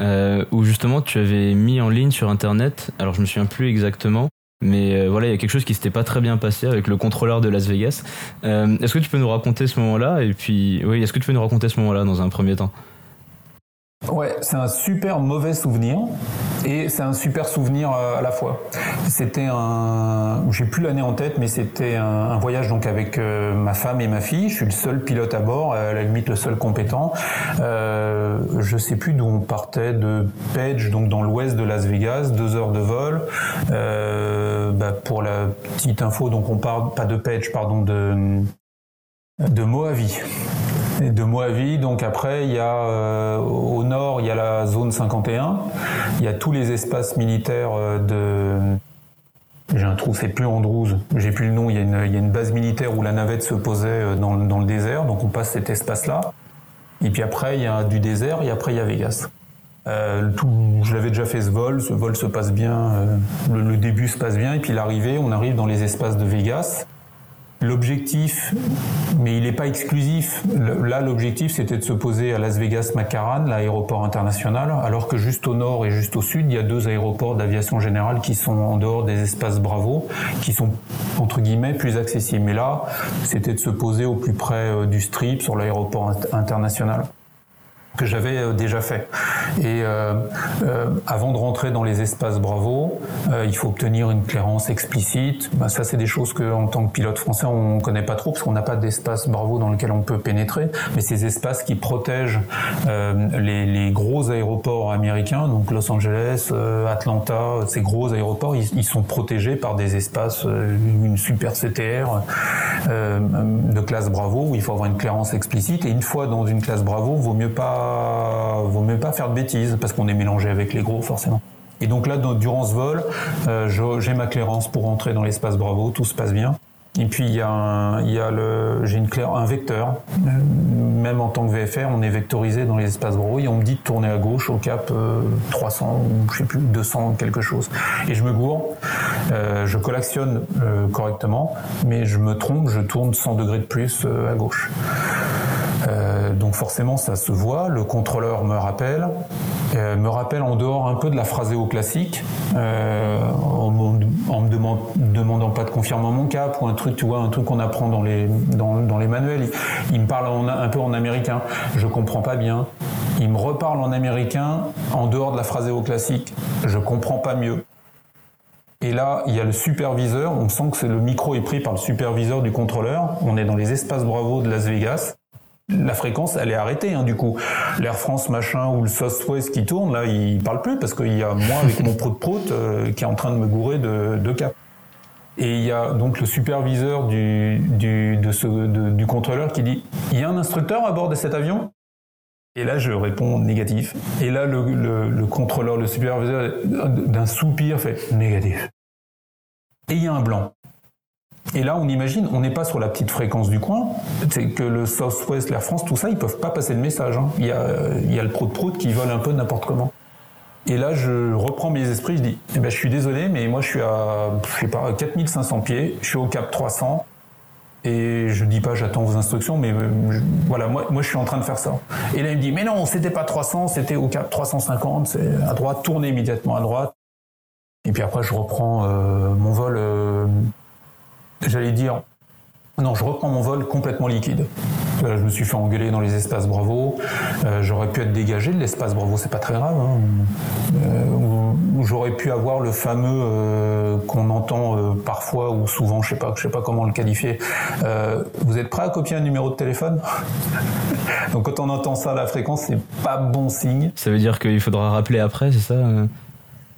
où justement tu avais mis en ligne sur Internet, alors je me souviens plus exactement, mais euh, voilà, il y a quelque chose qui s'était pas très bien passé avec le contrôleur de Las Vegas. Euh, est-ce que tu peux nous raconter ce moment-là? Et puis, oui, est-ce que tu peux nous raconter ce moment-là dans un premier temps? Ouais, c'est un super mauvais souvenir et c'est un super souvenir euh, à la fois. C'était un, j'ai plus l'année en tête, mais c'était un, voyage donc avec euh, ma femme et ma fille. Je suis le seul pilote à bord, à la limite le seul compétent. Euh, je sais plus d'où on partait de Page, donc dans l'ouest de Las Vegas, deux heures de vol. Euh, bah pour la petite info, donc on part pas de Page, pardon, de de Mojave de Moavi. Donc après, il y a euh, au nord, il y a la zone 51. Il y a tous les espaces militaires euh, de j'ai un trou, c'est plus Andrews, j'ai plus le nom, il y, a une, base militaire où la navette se posait euh, dans, le désert, donc on passe cet espace-là. Et puis après, il y a du désert, et après, il y a Vegas. Tout, je l'avais déjà fait ce vol, ce vol se passe bien, le, début se passe bien, et puis l'arrivée, on arrive dans les espaces de Vegas. L'objectif, mais il n'est pas exclusif. Là, l'objectif, c'était de se poser à Las Vegas-McCarran, l'aéroport international, alors que juste au nord et juste au sud, il y a deux aéroports d'aviation générale qui sont en dehors des espaces Bravo, qui sont entre guillemets plus accessibles. Mais là, c'était de se poser au plus près euh, du strip sur l'aéroport international que j'avais euh, déjà fait. Et euh, euh, avant de rentrer dans les espaces Bravo, euh, il faut obtenir une clairance explicite. Ben, ça, c'est des choses que, en tant que pilote français, on connaît pas trop parce qu'on n'a pas d'espace Bravo dans lequel on peut pénétrer. Mais ces espaces qui protègent euh, les, les, gros aéroports américains, donc Los Angeles, Atlanta, ces gros aéroports, ils, ils, sont protégés par des espaces, une super CTR de classe Bravo où il faut avoir une clairance explicite. Et une fois dans une classe Bravo, vaut mieux pas vaut mieux pas faire de bêtises parce qu'on est mélangé avec les gros forcément. Et donc là, durant ce vol, euh, j'ai ma clairance pour entrer dans l'espace Bravo, tout se passe bien. Et puis il y a, un, y a le, j'ai une un vecteur. Même en tant que VFR, on est vectorisé dans les espaces Bravo et on me dit de tourner à gauche au cap 300 euh, ou je sais plus 200 quelque chose. Et je me gourre, euh, je collectionne euh, correctement, mais je me trompe, je tourne 100 degrés de plus à gauche. Euh, donc forcément, ça se voit. Le contrôleur me rappelle, euh, me rappelle en dehors un peu de la phraséo classique, euh, en, en, me demandant pas de confirmer mon cap ou un truc, tu vois, un truc qu'on apprend dans les dans, les manuels. Il, me parle un peu en américain. Je comprends pas bien. Il me reparle en américain en dehors de la phraséo classique. Je comprends pas mieux. Et là, il y a le superviseur. On sent que le micro est pris par le superviseur du contrôleur. On est dans les espaces Bravo de Las Vegas la fréquence, elle est arrêtée. Hein, du coup, l'Air France machin ou le Southwest qui tourne, là, il parle plus parce qu'il y a moi avec mon prout prout euh, qui est en train de me gourer de, de cap. Et il y a donc le superviseur du, du, du contrôleur qui dit Il y a un instructeur à bord de cet avion? Et là, je réponds négatif. Et là, le, le contrôleur, le superviseur, d'un soupir, fait négatif. Et il y a un blanc. Et là, on imagine, on n'est pas sur la petite fréquence du coin. C'est que le Southwest, la France, tout ça, ils peuvent pas passer le message. Hein. Il, y a, il y a le prout-prout qui vole un peu n'importe comment. Et là, je reprends mes esprits, je dis, eh ben, je suis désolé, mais moi, je suis à, je sais pas, 4500 pieds, je suis au cap 300. et je dis pas j'attends vos instructions, mais voilà, moi, moi je suis en train de faire ça. Et là il me dit mais non, c'était pas 300, c'était au cap 350, c'est à droite, tournez immédiatement à droite. Et puis après je reprends mon vol, j'allais dire non, je reprends mon vol complètement liquide. je me suis fait engueuler dans les espaces Bravo. Euh, j'aurais pu être dégagé de l'espace Bravo, c'est pas très grave. Hein. Euh, j'aurais pu avoir le fameux euh, qu'on entend parfois ou souvent, je sais pas, je sais pas comment le qualifier. vous êtes prêt à copier un numéro de téléphone? Donc quand on entend ça à la fréquence, c'est pas bon signe. Ça veut dire qu'il faudra rappeler après, c'est ça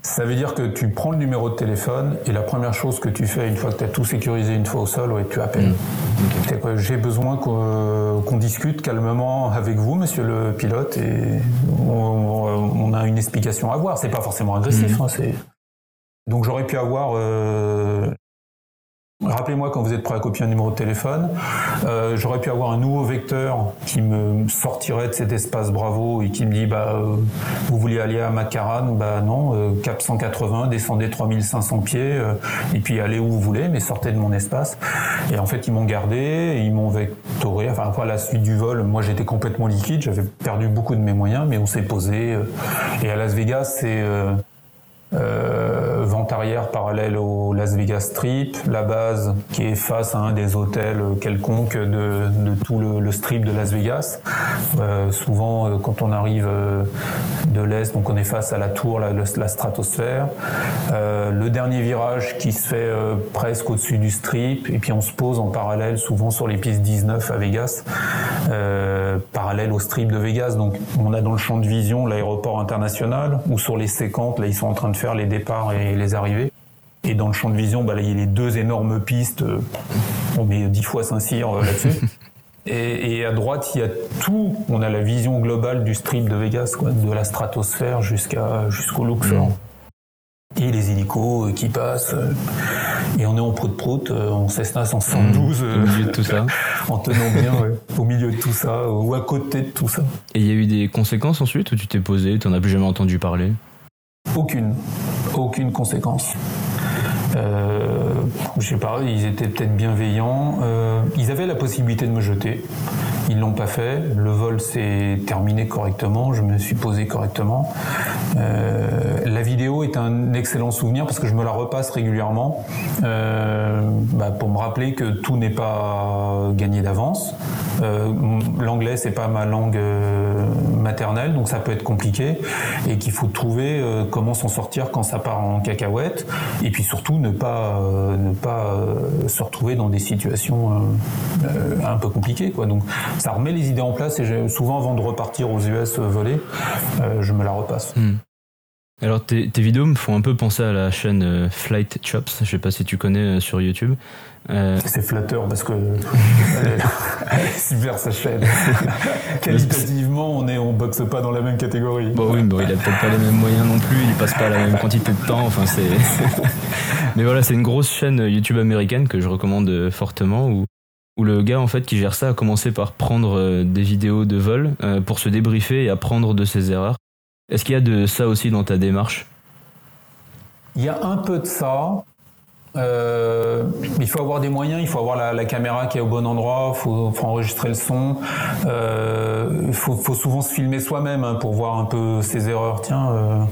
ça veut dire que tu prends le numéro de téléphone et la première chose que tu fais une fois que tu as tout sécurisé une fois au sol, ouais, tu appelles. Mmh. J'ai besoin qu'on discute calmement avec vous, monsieur le pilote, et on, a une explication à avoir. C'est pas forcément agressif. Mmh. Hein, donc j'aurais pu avoir euh, Rappelez-moi quand vous êtes prêt à copier un numéro de téléphone. Euh, J'aurais pu avoir un nouveau vecteur qui me sortirait de cet espace Bravo et qui me dit bah euh, vous voulez aller à Macaran? Bah non, euh, cap 180, descendez 3500 pieds euh, et puis allez où vous voulez, mais sortez de mon espace. Et en fait ils m'ont gardé, ils m'ont vectoré. Enfin après la suite du vol, moi j'étais complètement liquide, j'avais perdu beaucoup de mes moyens, mais on s'est posé. et à Las Vegas c'est euh, vente arrière parallèle au Las Vegas Strip, la base qui est face à un des hôtels quelconques de, tout le, strip de Las Vegas. Euh, souvent, euh, quand on arrive euh, de l'est, donc on est face à la tour, la, stratosphère. Euh, le dernier virage qui se fait presque au-dessus du strip, et puis on se pose en parallèle, souvent sur les pistes 19 à Vegas, parallèle au strip de Vegas. Donc on a dans le champ de vision l'aéroport international, ou sur les séquentes, là ils sont en train de faire les départs et les arrivées. Et dans le champ de vision, bah, il y a les deux énormes pistes. Euh, on met dix fois Saint-Cyr euh, là-dessus. Et, à droite, il y a tout. On a la vision globale du strip de Vegas, quoi, de la stratosphère jusqu'à jusqu'au Luxor. Mm. Et les hélicos euh, qui passent. Et on est en prout-prout, en Cessna 172. Mm. au milieu de tout ça. en tenant bien, au milieu de tout ça, ou à côté de tout ça. Et il y a eu des conséquences ensuite où tu t'es posé, tu n'en as plus jamais entendu parler? Aucune. Aucune conséquence. Euh, je sais pas, ils étaient peut-être bienveillants. Euh, ils avaient la possibilité de me jeter. Ils l'ont pas fait. Le vol s'est terminé correctement. Je me suis posé correctement. Euh, la vidéo est un excellent souvenir parce que je me la repasse régulièrement euh, bah, pour me rappeler que tout n'est pas gagné d'avance. Euh, L'anglais c'est pas ma langue euh, maternelle, donc ça peut être compliqué et qu'il faut trouver comment s'en sortir quand ça part en cacahuète. Et puis surtout ne pas ne pas se retrouver dans des situations un peu compliquées. Quoi. Donc ça remet les idées en place et souvent avant de repartir aux US voler, je me la repasse. Hmm. Alors tes, vidéos me font un peu penser à la chaîne euh, Flight Chops, je sais pas si tu connais euh, sur YouTube. Euh, c'est flatteur parce que super sa chaîne. Qualitativement, on est on boxe pas dans la même catégorie. Bon oui, bon, il a peut-être pas les mêmes moyens non plus, il passe pas la même quantité de temps. Enfin c'est. Mais voilà, c'est une grosse chaîne YouTube américaine que je recommande fortement où où le gars en fait qui gère ça a commencé par prendre des vidéos de vol pour se débriefer et apprendre de ses erreurs. Est-ce qu'il y a de ça aussi dans ta démarche? Il y a un peu de ça. Euh, il faut avoir des moyens, il faut avoir la, caméra qui est au bon endroit, il faut, enregistrer le son, euh, il faut, souvent se filmer soi-même hein, pour voir un peu ses erreurs. Tiens,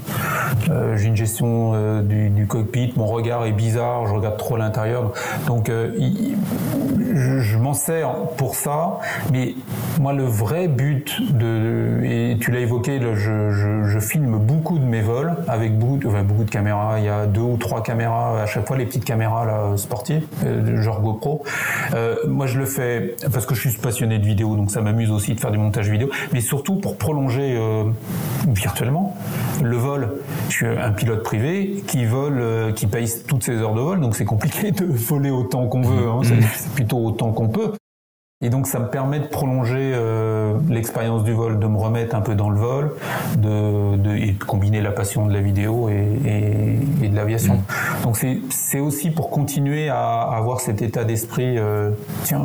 euh, j'ai une gestion du, cockpit, mon regard est bizarre, je regarde trop l'intérieur. Donc je, m'en sers pour ça, mais moi le vrai but de, et tu l'as évoqué, je, filme beaucoup de mes vols avec beaucoup beaucoup de caméras, il y a deux ou trois caméras à chaque fois, les petites caméra là, sportive, euh, genre GoPro. Euh, moi, je le fais parce que je suis passionné de vidéo, donc ça m'amuse aussi de faire du montage vidéo, mais surtout pour prolonger euh, virtuellement le vol. Je suis un pilote privé qui vole, qui paye toutes ses heures de vol, donc c'est compliqué de voler autant qu'on veut. Hein. Mmh. C'est plutôt autant qu'on peut. Et donc ça me permet de prolonger euh, l'expérience du vol, de me remettre un peu dans le vol, de, de, et de combiner la passion de la vidéo et, et, et de l'aviation. Mm. Donc c'est aussi pour continuer à, avoir cet état d'esprit, euh, tiens,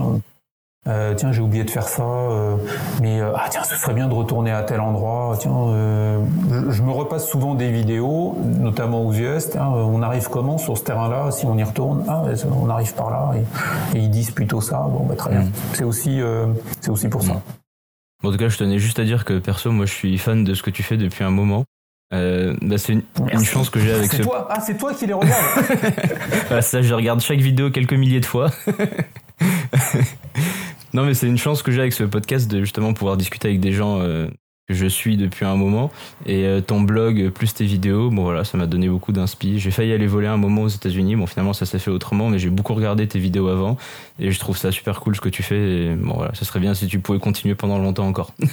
Euh, tiens, j'ai oublié de faire ça, euh, mais euh, ah tiens, ce serait bien de retourner à tel endroit. Tiens, je, je, me repasse souvent des vidéos, notamment aux US. Tiens, on arrive comment sur ce terrain-là Si on y retourne, ah, on arrive par là, et, et ils disent plutôt ça. Bon, bah, très bien. Mm. C'est aussi, c'est aussi pour ça. Bon, en tout cas, je tenais juste à dire que perso, moi, je suis fan de ce que tu fais depuis un moment. Euh, bah c'est une, une, chance que j'ai avec ce. Toi ah, c'est toi qui les regardes. bah, ça, je regarde chaque vidéo quelques milliers de fois. Non, mais c'est une chance que j'ai avec ce podcast de justement pouvoir discuter avec des gens euh, que je suis depuis un moment. Et euh, ton blog plus tes vidéos, bon voilà, ça m'a donné beaucoup d'inspi. J'ai failli aller voler un moment aux États-Unis. Bon, finalement, ça s'est fait autrement, mais j'ai beaucoup regardé tes vidéos avant et je trouve ça super cool ce que tu fais. Et bon voilà, ça serait bien si tu pouvais continuer pendant longtemps encore.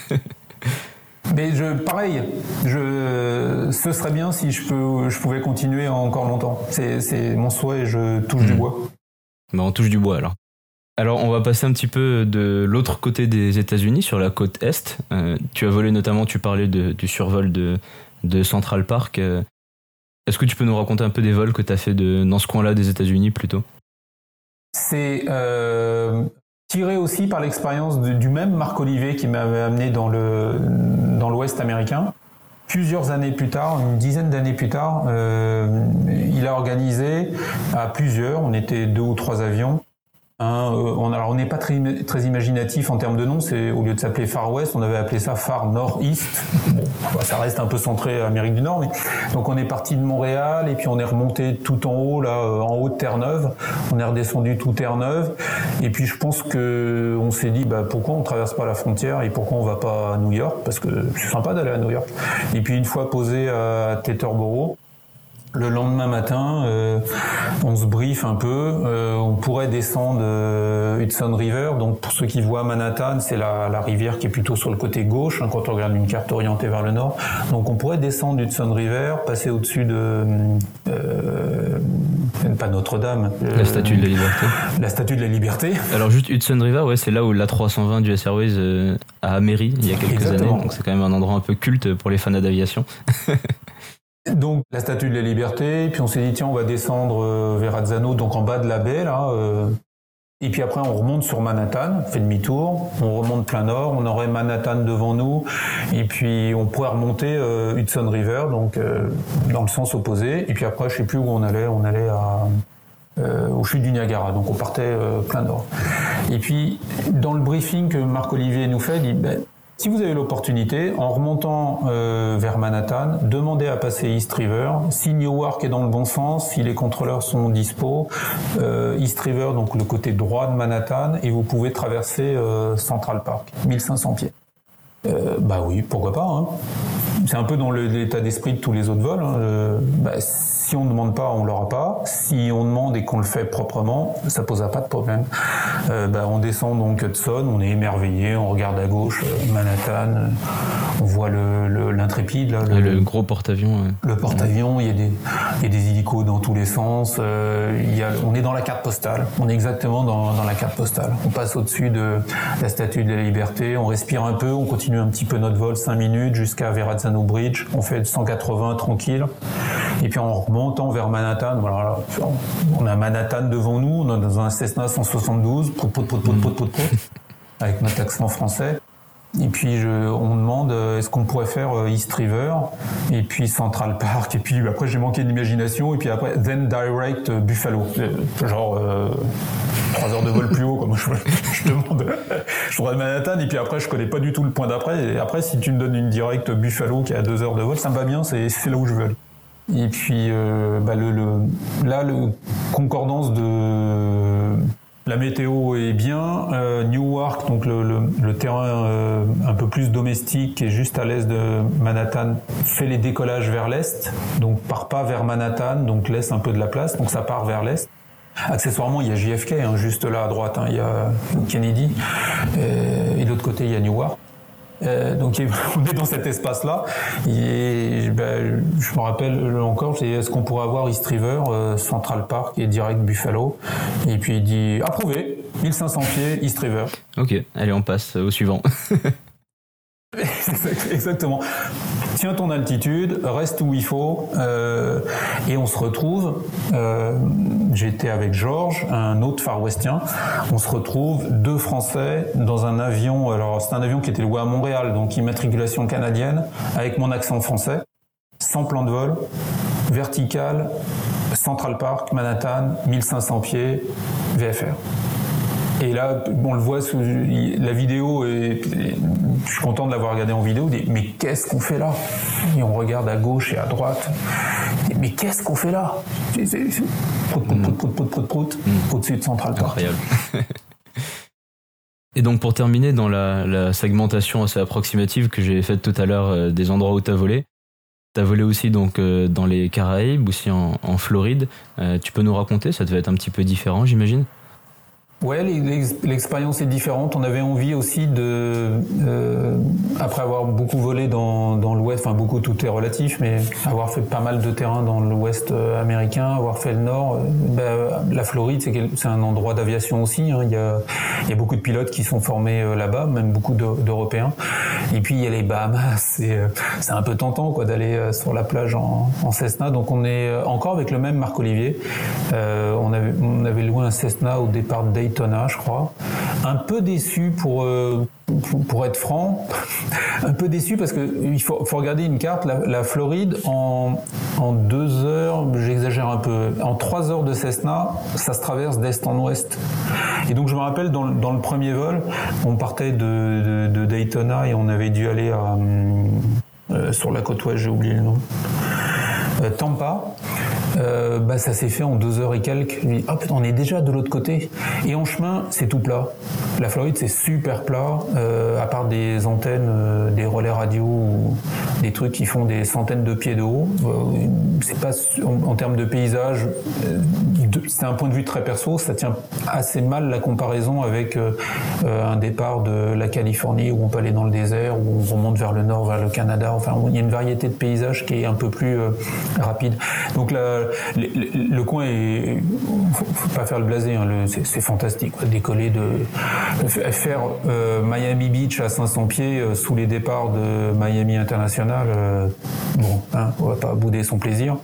Mais je, pareil, je, ce serait bien si je, peux, je pouvais continuer encore longtemps. C'est mon souhait et je touche du hmm. bois. Bah on touche du bois alors. Alors, on va passer un petit peu de l'autre côté des États-Unis, sur la côte est. Euh, tu as volé notamment, tu parlais du survol de, Central Park. Euh, est-ce que tu peux nous raconter un peu des vols que tu as fait de, dans ce coin-là des États-Unis plutôt? C'est euh, tiré aussi par l'expérience du même Marc Olivier qui m'avait amené dans le dans l'Ouest américain. Plusieurs années plus tard, une dizaine d'années plus tard, il a organisé à plusieurs, on était deux ou trois avions, Euh, on, alors on n'est pas très, très imaginatif en termes de nom. C'est au lieu de s'appeler Far West, on avait appelé ça Far Nord-East. Bon, bah, ça reste un peu centré Amérique du Nord. Donc on est parti de Montréal et puis on est remonté tout en haut là, euh, en haut de Terre-Neuve. On est redescendu tout Terre-Neuve. Et puis je pense que on s'est dit bah pourquoi on traverse pas la frontière et pourquoi on va pas à New York? Parce que c'est sympa d'aller à New York. Et puis une fois posé à Teterboro, le lendemain matin, euh, on se briefe un peu. Euh, on pourrait descendre euh, Hudson River. Donc pour ceux qui voient Manhattan, c'est la, la, rivière qui est plutôt sur le côté gauche hein, quand on regarde une carte orientée vers le nord. Donc on pourrait descendre Hudson River, passer au-dessus de euh, pas Notre-Dame. la Statue de la Liberté. La Statue de la Liberté. Alors juste Hudson River, ouais, c'est là où la 320 du Airways a améri il y a quelques années. Donc c'est quand même un endroit un peu culte pour les fans d'aviation. Donc la Statue de la Liberté, puis on s'est dit tiens on va descendre euh, vers Azzano, donc en bas de la baie là. Euh. et puis après on remonte sur Manhattan, on fait demi-tour, on remonte plein nord, on aurait Manhattan devant nous, et puis on pourrait remonter euh, Hudson River, donc dans le sens opposé. Et puis après je sais plus où on allait, on allait à au chute du Niagara, donc on partait plein nord. Et puis dans le briefing que Marc Olivier nous fait, il dit ben, si vous avez l'opportunité, en remontant euh, vers Manhattan, demandez à passer East River. Si Newark est dans le bon sens, si les contrôleurs sont dispo, euh, East River, donc le côté droit de Manhattan, et vous pouvez traverser euh, Central Park, 1500 pieds. Bah oui, pourquoi pas. Hein. C'est un peu dans l'état d'esprit de tous les autres vols. Hein. Bah, si on ne demande pas, on l'aura pas. Si on demande et qu'on le fait proprement, ça posera pas de problème. Euh, bah, on descend donc Hudson, on est émerveillé, on regarde à gauche euh, Manhattan, euh, on voit le l'intrépide là, le, le, gros porte-avions. Le porte-avions, il y a des il y a des hélicos dans tous les sens. Euh, il y a, on est dans la carte postale. On est exactement dans, dans la carte postale. On passe au-dessus de la Statue de la Liberté, on respire un peu, on continue un petit peu notre vol 5 minutes jusqu'à Verrazzano Bridge. On fait 180 tranquille. Et puis en remontant vers Manhattan, voilà, on a Manhattan devant nous, on est dans un Cessna 172, avec notre accent français. Et puis je, on demande euh, est-ce qu'on pourrait faire euh, East River et puis Central Park. Et puis après j'ai manqué d'imagination et puis après then direct euh, Buffalo. Genre trois heures de vol plus haut comme je, je demande je voudrais Manhattan et puis après je connais pas du tout le point d'après. Et après si tu me donnes une direct Buffalo qui à deux heures de vol ça me va bien c'est là où je veux et puis euh, bah le, le, là, le concordance de la météo est bien. Euh, Newark, donc le, le, le terrain euh, un peu plus domestique, est juste à l'est de Manhattan, fait les décollages vers l'est, donc part pas vers Manhattan, donc laisse un peu de la place, donc ça part vers l'est. Accessoirement, il y a JFK, hein, juste là à droite, hein, il y a Kennedy, euh, et de l'autre côté, il y a Newark. Euh, donc on est dans cet espace-là. Et ben, je me rappelle encore, c'est est-ce qu'on pourrait avoir East River, euh, Central Park et direct Buffalo? Et puis il dit approuvé, 1500 pieds, East River. Ok, allez on passe au suivant. Exactement. Tiens ton altitude, reste où il faut, euh, et on se retrouve. Euh, J'étais avec Georges, un autre Far Westien. On se retrouve deux Français dans un avion. Alors c'est un avion qui était loué à Montréal, donc immatriculation canadienne, avec mon accent français, sans plan de vol, vertical, Central Park, Manhattan, 1500 pieds, VFR. Et là, on le voit sous la vidéo, et je suis content de l'avoir regardé en vidéo. Mais qu'est-ce qu'on fait là? Et on regarde à gauche et à droite. Mais qu'est-ce qu'on fait là? Prout, prout, prout, prout, prout, prout, au-dessus de Central Park. Incroyable. Et donc pour terminer dans la, la segmentation assez approximative que j'ai faite tout à l'heure euh, des endroits où tu as volé, tu as volé aussi donc euh, dans les Caraïbes, aussi en, en Floride. Euh, tu peux nous raconter? Ça devait être un petit peu différent, j'imagine? Ouais, l'expérience est différente. On avait envie aussi de, euh, après avoir beaucoup volé dans, dans l'Ouest, enfin beaucoup tout est relatif, mais avoir fait pas mal de terrain dans l'Ouest euh, américain, avoir fait le Nord, euh, bah, la Floride c'est un endroit d'aviation aussi. Hein. Il, y a, il y a beaucoup de pilotes qui sont formés là-bas, même beaucoup d'Européens. Et puis il y a les Bahamas, c'est un peu tentant quoi d'aller sur la plage en, Cessna. Donc on est encore avec le même Marc Olivier. On avait on avait loué un Cessna au départ de Dayton je crois. Un peu déçu pour, euh, pour, être franc, un peu déçu parce qu'il faut, faut regarder une carte. La, Floride, en, en deux heures, j'exagère un peu, en trois heures de Cessna, ça se traverse d'est en ouest. Et donc je me rappelle, dans, dans le premier vol, on partait de, de, Daytona et on avait dû aller euh, sur la côte ouest, j'ai oublié le nom. Euh, Tampa. Euh, bah, ça s'est fait en deux heures et quelques. Je oh putain, on est déjà de l'autre côté. Et en chemin, c'est tout plat. La Floride, c'est super plat, euh, à part des antennes, euh, des relais radio ou des trucs qui font des centaines de pieds de haut. Euh, c'est pas en, termes de paysage, c'est un point de vue très perso. Ça tient assez mal la comparaison avec un départ de la Californie où on peut aller dans le désert, où on remonte vers le nord, vers le Canada. Enfin, il y a une variété de paysages qui est un peu plus rapide. Donc là, le, coin est, faut, pas faire le blasé, hein, c'est fantastique. Décoller de, faire euh, Miami Beach à 500 pieds euh, sous les départs de Miami International, euh, bon, hein, on va pas bouder son plaisir.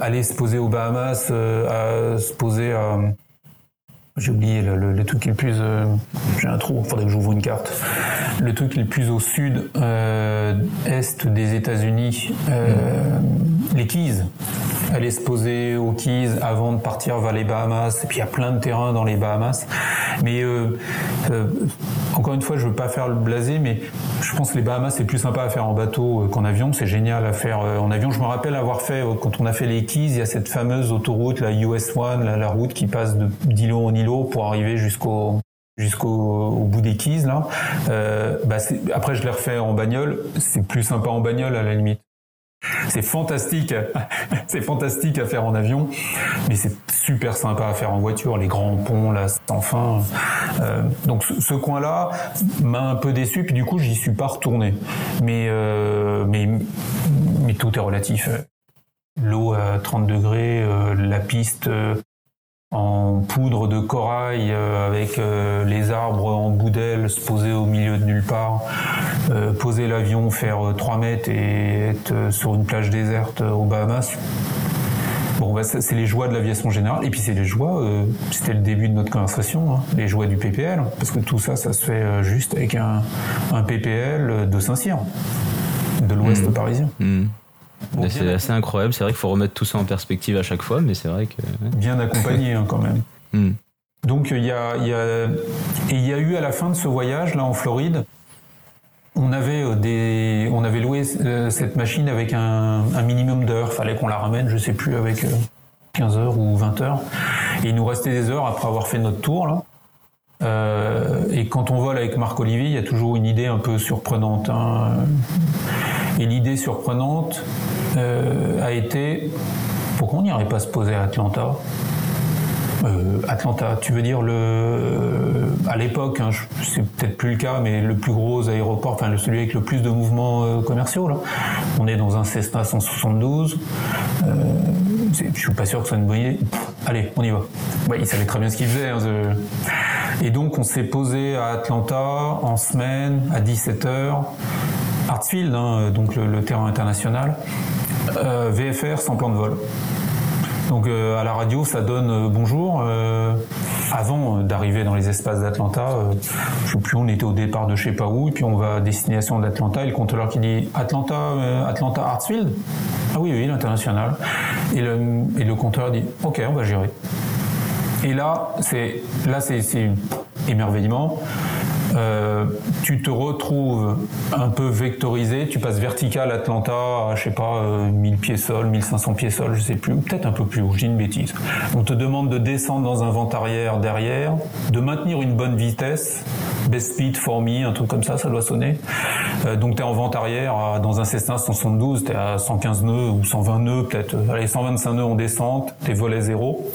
aller se poser aux Bahamas, à se poser à j'ai oublié le, le, le, truc qui est le plus. Euh, j'ai un trou, il faudrait que j'ouvre une carte. Le truc qui est le plus au sud euh, est des États-Unis, euh, les Keys. Aller se poser aux Keys avant de partir vers les Bahamas. Et puis il y a plein de terrains dans les Bahamas. Mais euh, euh, encore une fois, je veux pas faire le blasé, mais je pense que les Bahamas c'est plus sympa à faire en bateau qu'en avion. C'est génial à faire en avion. Je me rappelle avoir fait quand on a fait les Keys, il y a cette fameuse autoroute, la US One, la, la route qui passe d'îlot en îlot pour arriver jusqu'au jusqu'au bout des quilles là. Euh, bah après je l'ai refait en bagnole, c'est plus sympa en bagnole à la limite. C'est fantastique, c'est fantastique à faire en avion, mais c'est super sympa à faire en voiture. Les grands ponts là, sans fin. Euh, donc ce, coin-là m'a un peu déçu, puis du coup j'y suis pas retourné. Mais euh, mais mais tout est relatif. L'eau à 30 degrés, euh, la piste euh, en poudre de corail euh, avec euh, les arbres en boudelle se poser au milieu de nulle part, euh, poser l'avion, faire 3 mètres et être sur une plage déserte aux Bahamas. Bon, bah, c'est les joies de l'aviation générale. Et puis c'est les joies, c'était le début de notre conversation, hein, les joies du PPL. Parce que tout ça, ça se fait juste avec un, un PPL de Saint-Cyr, de l'ouest mmh. parisien. Mmh c'est assez incroyable. C'est vrai qu'il faut remettre tout ça en perspective à chaque fois, mais c'est vrai que. Bien accompagné hein, quand même. Hmm. Donc il y a, y a, et il y a eu à la fin de ce voyage là en Floride, on avait euh, des, on avait loué euh, cette machine avec un, un minimum d'heures. Fallait qu'on la ramène, je sais plus avec 15 euh, heures ou 20 heures. Et il nous restait des heures après avoir fait notre tour là. Euh, et quand on vole avec Marc Olivier, il y a toujours une idée un peu surprenante. Hein. Et l'idée surprenante euh, a été pourquoi on n'irait pas se poser à Atlanta? Euh, Atlanta, tu veux dire le à l'époque, hein, c'est peut-être plus le cas, mais le plus gros aéroport, enfin celui avec le plus de mouvements euh, commerciaux là. On est dans un Cessna 172. Euh, je suis pas sûr que ce soit une allez, on y va. Ouais, il savait très bien ce qu'il faisait. Hein, et donc on s'est posé à Atlanta en semaine à 17 h Hartsfield, hein, donc le, terrain international, VFR sans plan de vol. Donc à la radio, ça donne bonjour. avant d'arriver dans les espaces d'Atlanta, je sais plus, on était au départ de je sais pas où, et puis on va à destination d'Atlanta, et le contrôleur qui dit Atlanta, Atlanta Hartsfield. Ah oui, oui, l'international. Et le, et le compteur dit Ok, on va gérer. Et là, c'est là c'est émerveillement. Euh, tu te retrouves un peu vectorisé, tu passes vertical Atlanta à, je sais pas, 1000 euh, pieds sol, 1500 pieds sol, je sais plus, ou peut-être un peu plus haut, je dis une bêtise. On te demande de descendre dans un vent arrière derrière, de maintenir une bonne vitesse, best speed for me, un truc comme ça, ça doit sonner. Euh, donc tu es en vente arrière dans un Cessna 172, tu es à 115 nœuds ou 120 nœuds peut-être, allez 125 nœuds en descente, tu es volet zéro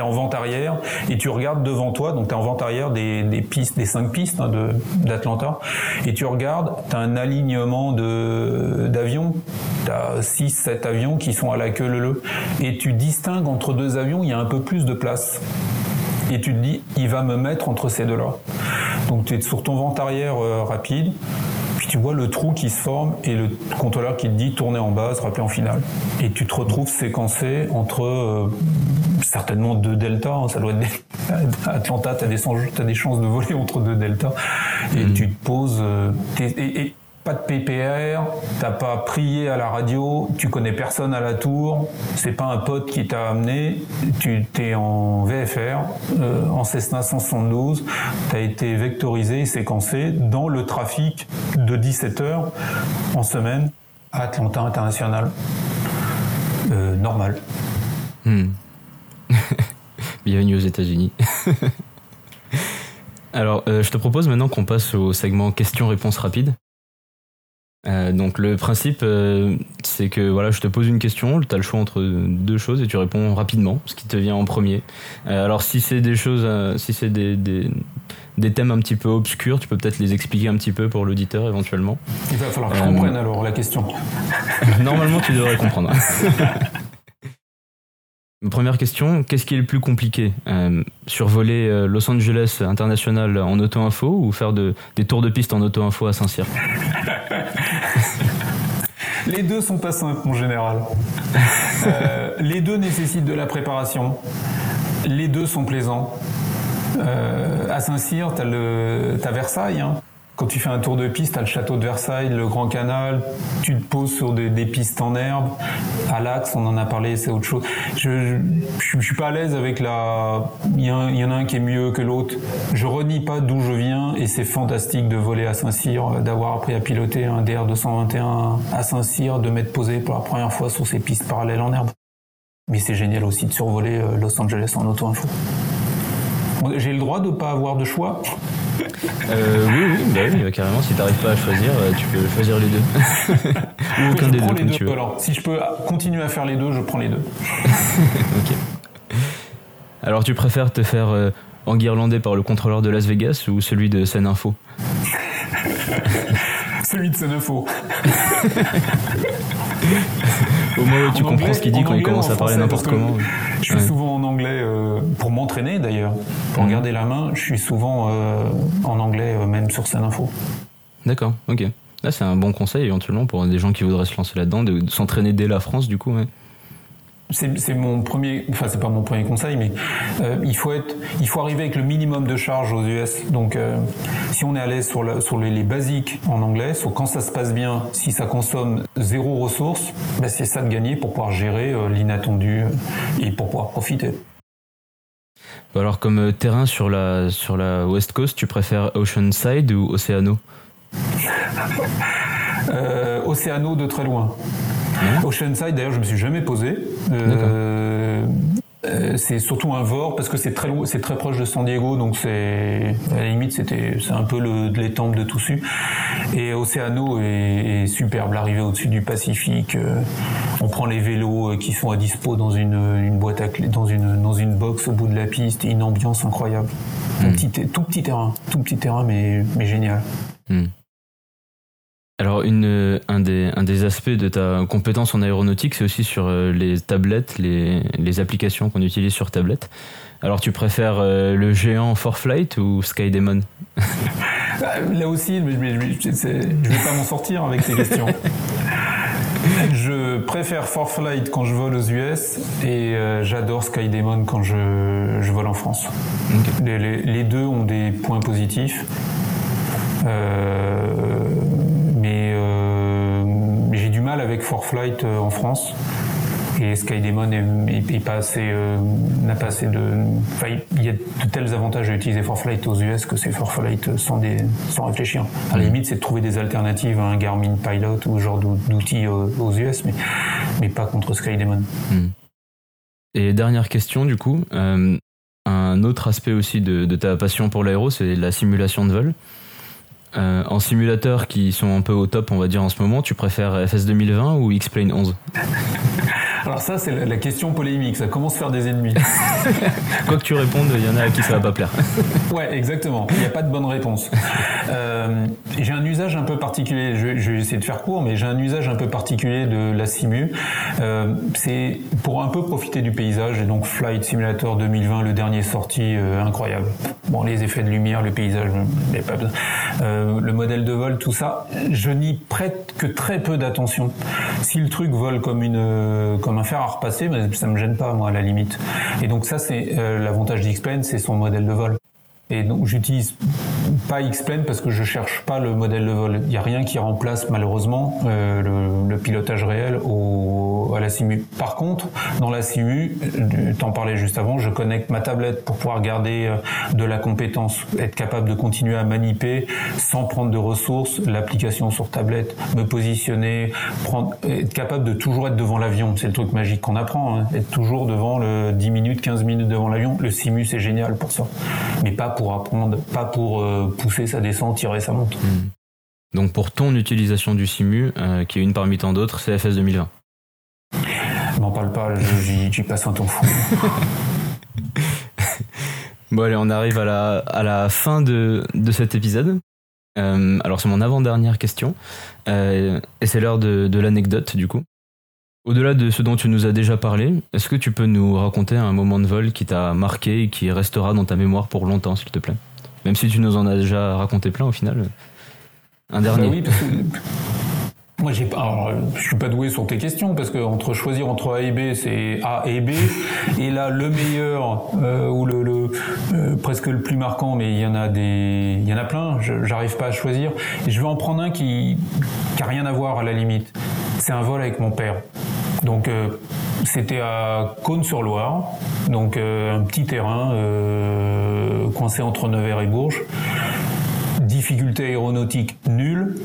en vente arrière et tu regardes devant toi, donc tu es en vente arrière des, pistes, des cinq pistes hein, d'Atlanta, et tu regardes, tu as un alignement d'avions, tu as 6, 7 avions qui sont à la queue leu et tu distingues entre deux avions, il y a un peu plus de place. Et tu te dis, il va me mettre entre ces deux-là. Donc tu es sur ton vent arrière euh, rapide, tu vois le trou qui se forme et le contrôleur qui te dit tourner en base, rappeler en finale. Et tu te retrouves séquencé entre euh, certainement deux deltas, hein, ça doit être Atlanta, tu as, as, des chances de voler entre deux deltas, et mm. tu te poses... Euh, et, pas de PPR, t'as pas prié à la radio, tu connais personne à la tour, c'est pas un pote qui t'a amené, tu t'es en VFR, euh, en Cessna 172, t'as été vectorisé, séquencé dans le trafic de 17 heures en semaine à Atlanta International. Euh, normal. Hmm. Bienvenue aux États-Unis. Alors, euh, je te propose maintenant qu'on passe au segment questions-réponses rapides. Euh, donc le principe, euh, c'est que voilà, je te pose une question, tu as le choix entre deux choses et tu réponds rapidement, ce qui te vient en premier. Euh, alors si c'est des choses, si c'est des, des, des, thèmes un petit peu obscurs, tu peux peut-être les expliquer un petit peu pour l'auditeur éventuellement. Il va falloir que je comprenne alors la question. Normalement, tu devrais comprendre. Première question, qu'est-ce qui est le plus compliqué Survoler Los Angeles International en auto-info ou faire de, des tours de piste en auto-info à Saint-Cyr? Les deux sont pas simples en général. Euh, les deux nécessitent de la préparation. Les deux sont plaisants. Euh, à Saint-Cyr, t'as le, as Versailles. Hein. Quand tu fais un tour de piste, à le château de Versailles, le Grand Canal, tu te poses sur des, pistes en herbe. À l'Axe, on en a parlé, c'est autre chose. Je, je, suis pas à l'aise avec la. Il y, en a un qui est mieux que l'autre. Je renie pas d'où je viens et c'est fantastique de voler à Saint-Cyr, d'avoir appris à piloter un DR221 à Saint-Cyr, de m'être posé pour la première fois sur ces pistes parallèles en herbe. Mais c'est génial aussi de survoler euh, Los Angeles en auto-info. J'ai le droit de ne pas avoir de choix? Euh, oui, oui, bah oui, carrément, si tu n'arrives pas à choisir, euh, tu peux choisir les deux. Ou aucun des deux, tu veux. Alors, si je peux continuer à faire les deux, je prends les deux. ok. Alors, tu préfères te faire euh, enguirlander par le contrôleur de Las Vegas ou celui de Seine Info Celui de Seine Info. Au moins, tu comprends ce qu'il dit quand il commence à parler n'importe comment. Je suis souvent en anglais euh, pour m'entraîner d'ailleurs, pour mhm. garder la main. Je suis souvent euh, en anglais euh, même sur scène info. D'accord, ok. Là, c'est un bon conseil éventuellement pour des gens qui voudraient se lancer là-dedans, de, s'entraîner dès la France, du coup. Ouais c'est mon premier, enfin c'est pas mon premier conseil, mais euh, il faut être, il faut arriver avec le minimum de charge aux US. Donc euh, si on est à l'aise sur, sur les, basiques en anglais, sur quand ça se passe bien, si ça consomme zéro ressource, ben c'est ça de gagner pour pouvoir gérer euh, l'inattendu et pour pouvoir profiter. Alors comme terrain sur la sur la West Coast, tu préfères Oceanside ou Océano? Océano de très loin. Oceanside, d'ailleurs, je me suis jamais posé. Euh, euh, c'est surtout un VOR parce que c'est très c'est très proche de San Diego, donc c'est à la limite c'était c'est un peu le l'étampe de Toussu. Et Océano est, superbe, l'arrivée au-dessus du Pacifique. Euh, on prend les vélos qui sont à dispo dans une, une boîte à clé, dans une dans une box au bout de la piste, une ambiance incroyable. Un hmm. petit, tout petit terrain, tout petit terrain mais mais génial. Hmm. Alors, une, un, des, un des aspects de ta compétence en aéronautique, c'est aussi sur euh, les tablettes, les, les applications qu'on utilise sur tablette. Alors, tu préfères euh, le géant Forflight ou Skydemon? Là aussi, je ne vais pas m'en sortir avec ces questions. je préfère Forflight quand je vole aux US et euh, j'adore Skydemon quand je, vole en France. Les, deux ont des points positifs. Euh, mal avec Forflight en France et Skydemon est, pas assez, euh, n'a pas assez de, enfin, il y a de tels avantages à utiliser Forflight aux US que c'est Forflight sans des, sans réfléchir. À la limite, c'est de trouver des alternatives à un Garmin Pilot ou ce genre d'outils aux US, mais, mais pas contre Skydemon. Hmm. Et dernière question, du coup, euh, un autre aspect aussi de, de ta passion pour l'aéro, c'est la simulation de vol. Euh, en simulateur qui sont un peu au top, on va dire en ce moment, tu préfères FS 2020 ou X-Plane 11 Alors ça, c'est la question polémique. Ça commence à faire des ennemis? Quoi que tu répondes, il y en a à qui ça va pas plaire. ouais, exactement. Il n'y a pas de bonne réponse. Euh, j'ai un usage un peu particulier. Je, vais essayer de faire court, mais j'ai un usage un peu particulier de la simu. Euh, c'est pour un peu profiter du paysage. Et donc Flight Simulator 2020, le dernier sorti, euh, incroyable. Bon, les effets de lumière, le paysage, mais pas besoin. le modèle de vol, tout ça, je n'y prête que très peu d'attention. Si le truc vole comme une comme un fer à repasser, mais ça me gêne pas moi à la limite. Et donc ça c'est euh, l'avantage d'X-Plane, c'est son modèle de vol. Et donc j'utilise pas X-Plane parce que je cherche pas le modèle de vol. Il n'y a rien qui remplace malheureusement euh, le, le, pilotage réel au, à la simu. Par contre, dans la simu, t'en parlais juste avant, je connecte ma tablette pour pouvoir garder euh, de la compétence, être capable de continuer à maniper sans prendre de ressources, l'application sur tablette, me positionner, prendre, être capable de toujours être devant l'avion. C'est le truc magique qu'on apprend, hein. être toujours devant le 10 minutes, 15 minutes devant l'avion. Le simu c'est génial pour ça, mais pas pour apprendre, pas pour euh, pousser sa descente, tirer sa monte. Hmm. Donc pour ton utilisation du Simu, euh, qui est une parmi tant d'autres, c'est FS 2020. M'en parle pas, j'y passe un temps fou. bon allez, on arrive à la, à la fin de, de cet épisode. Euh, alors c'est mon avant-dernière question, et c'est l'heure de, de l'anecdote du coup. Au-delà de ce dont tu nous as déjà parlé, est-ce que tu peux nous raconter un moment de vol qui t'a marqué et qui restera dans ta mémoire pour longtemps, s'il te plaît? Même si tu nous en as déjà raconté plein au final. Un dernier. Bah oui, parce que moi, j'ai pas, je suis pas doué sur tes questions parce que entre choisir entre A et B, c'est A et B, et là le meilleur euh, ou le, euh, presque le plus marquant, mais il y en a des, il y en a plein. J'arrive pas à choisir. Je vais en prendre un qui, qui a rien à voir à la limite. C'est un vol avec mon père. Donc euh, c'était à Cône-sur-Loire, donc un petit terrain entre Nevers et Bourges. Difficulté aéronautique nulle.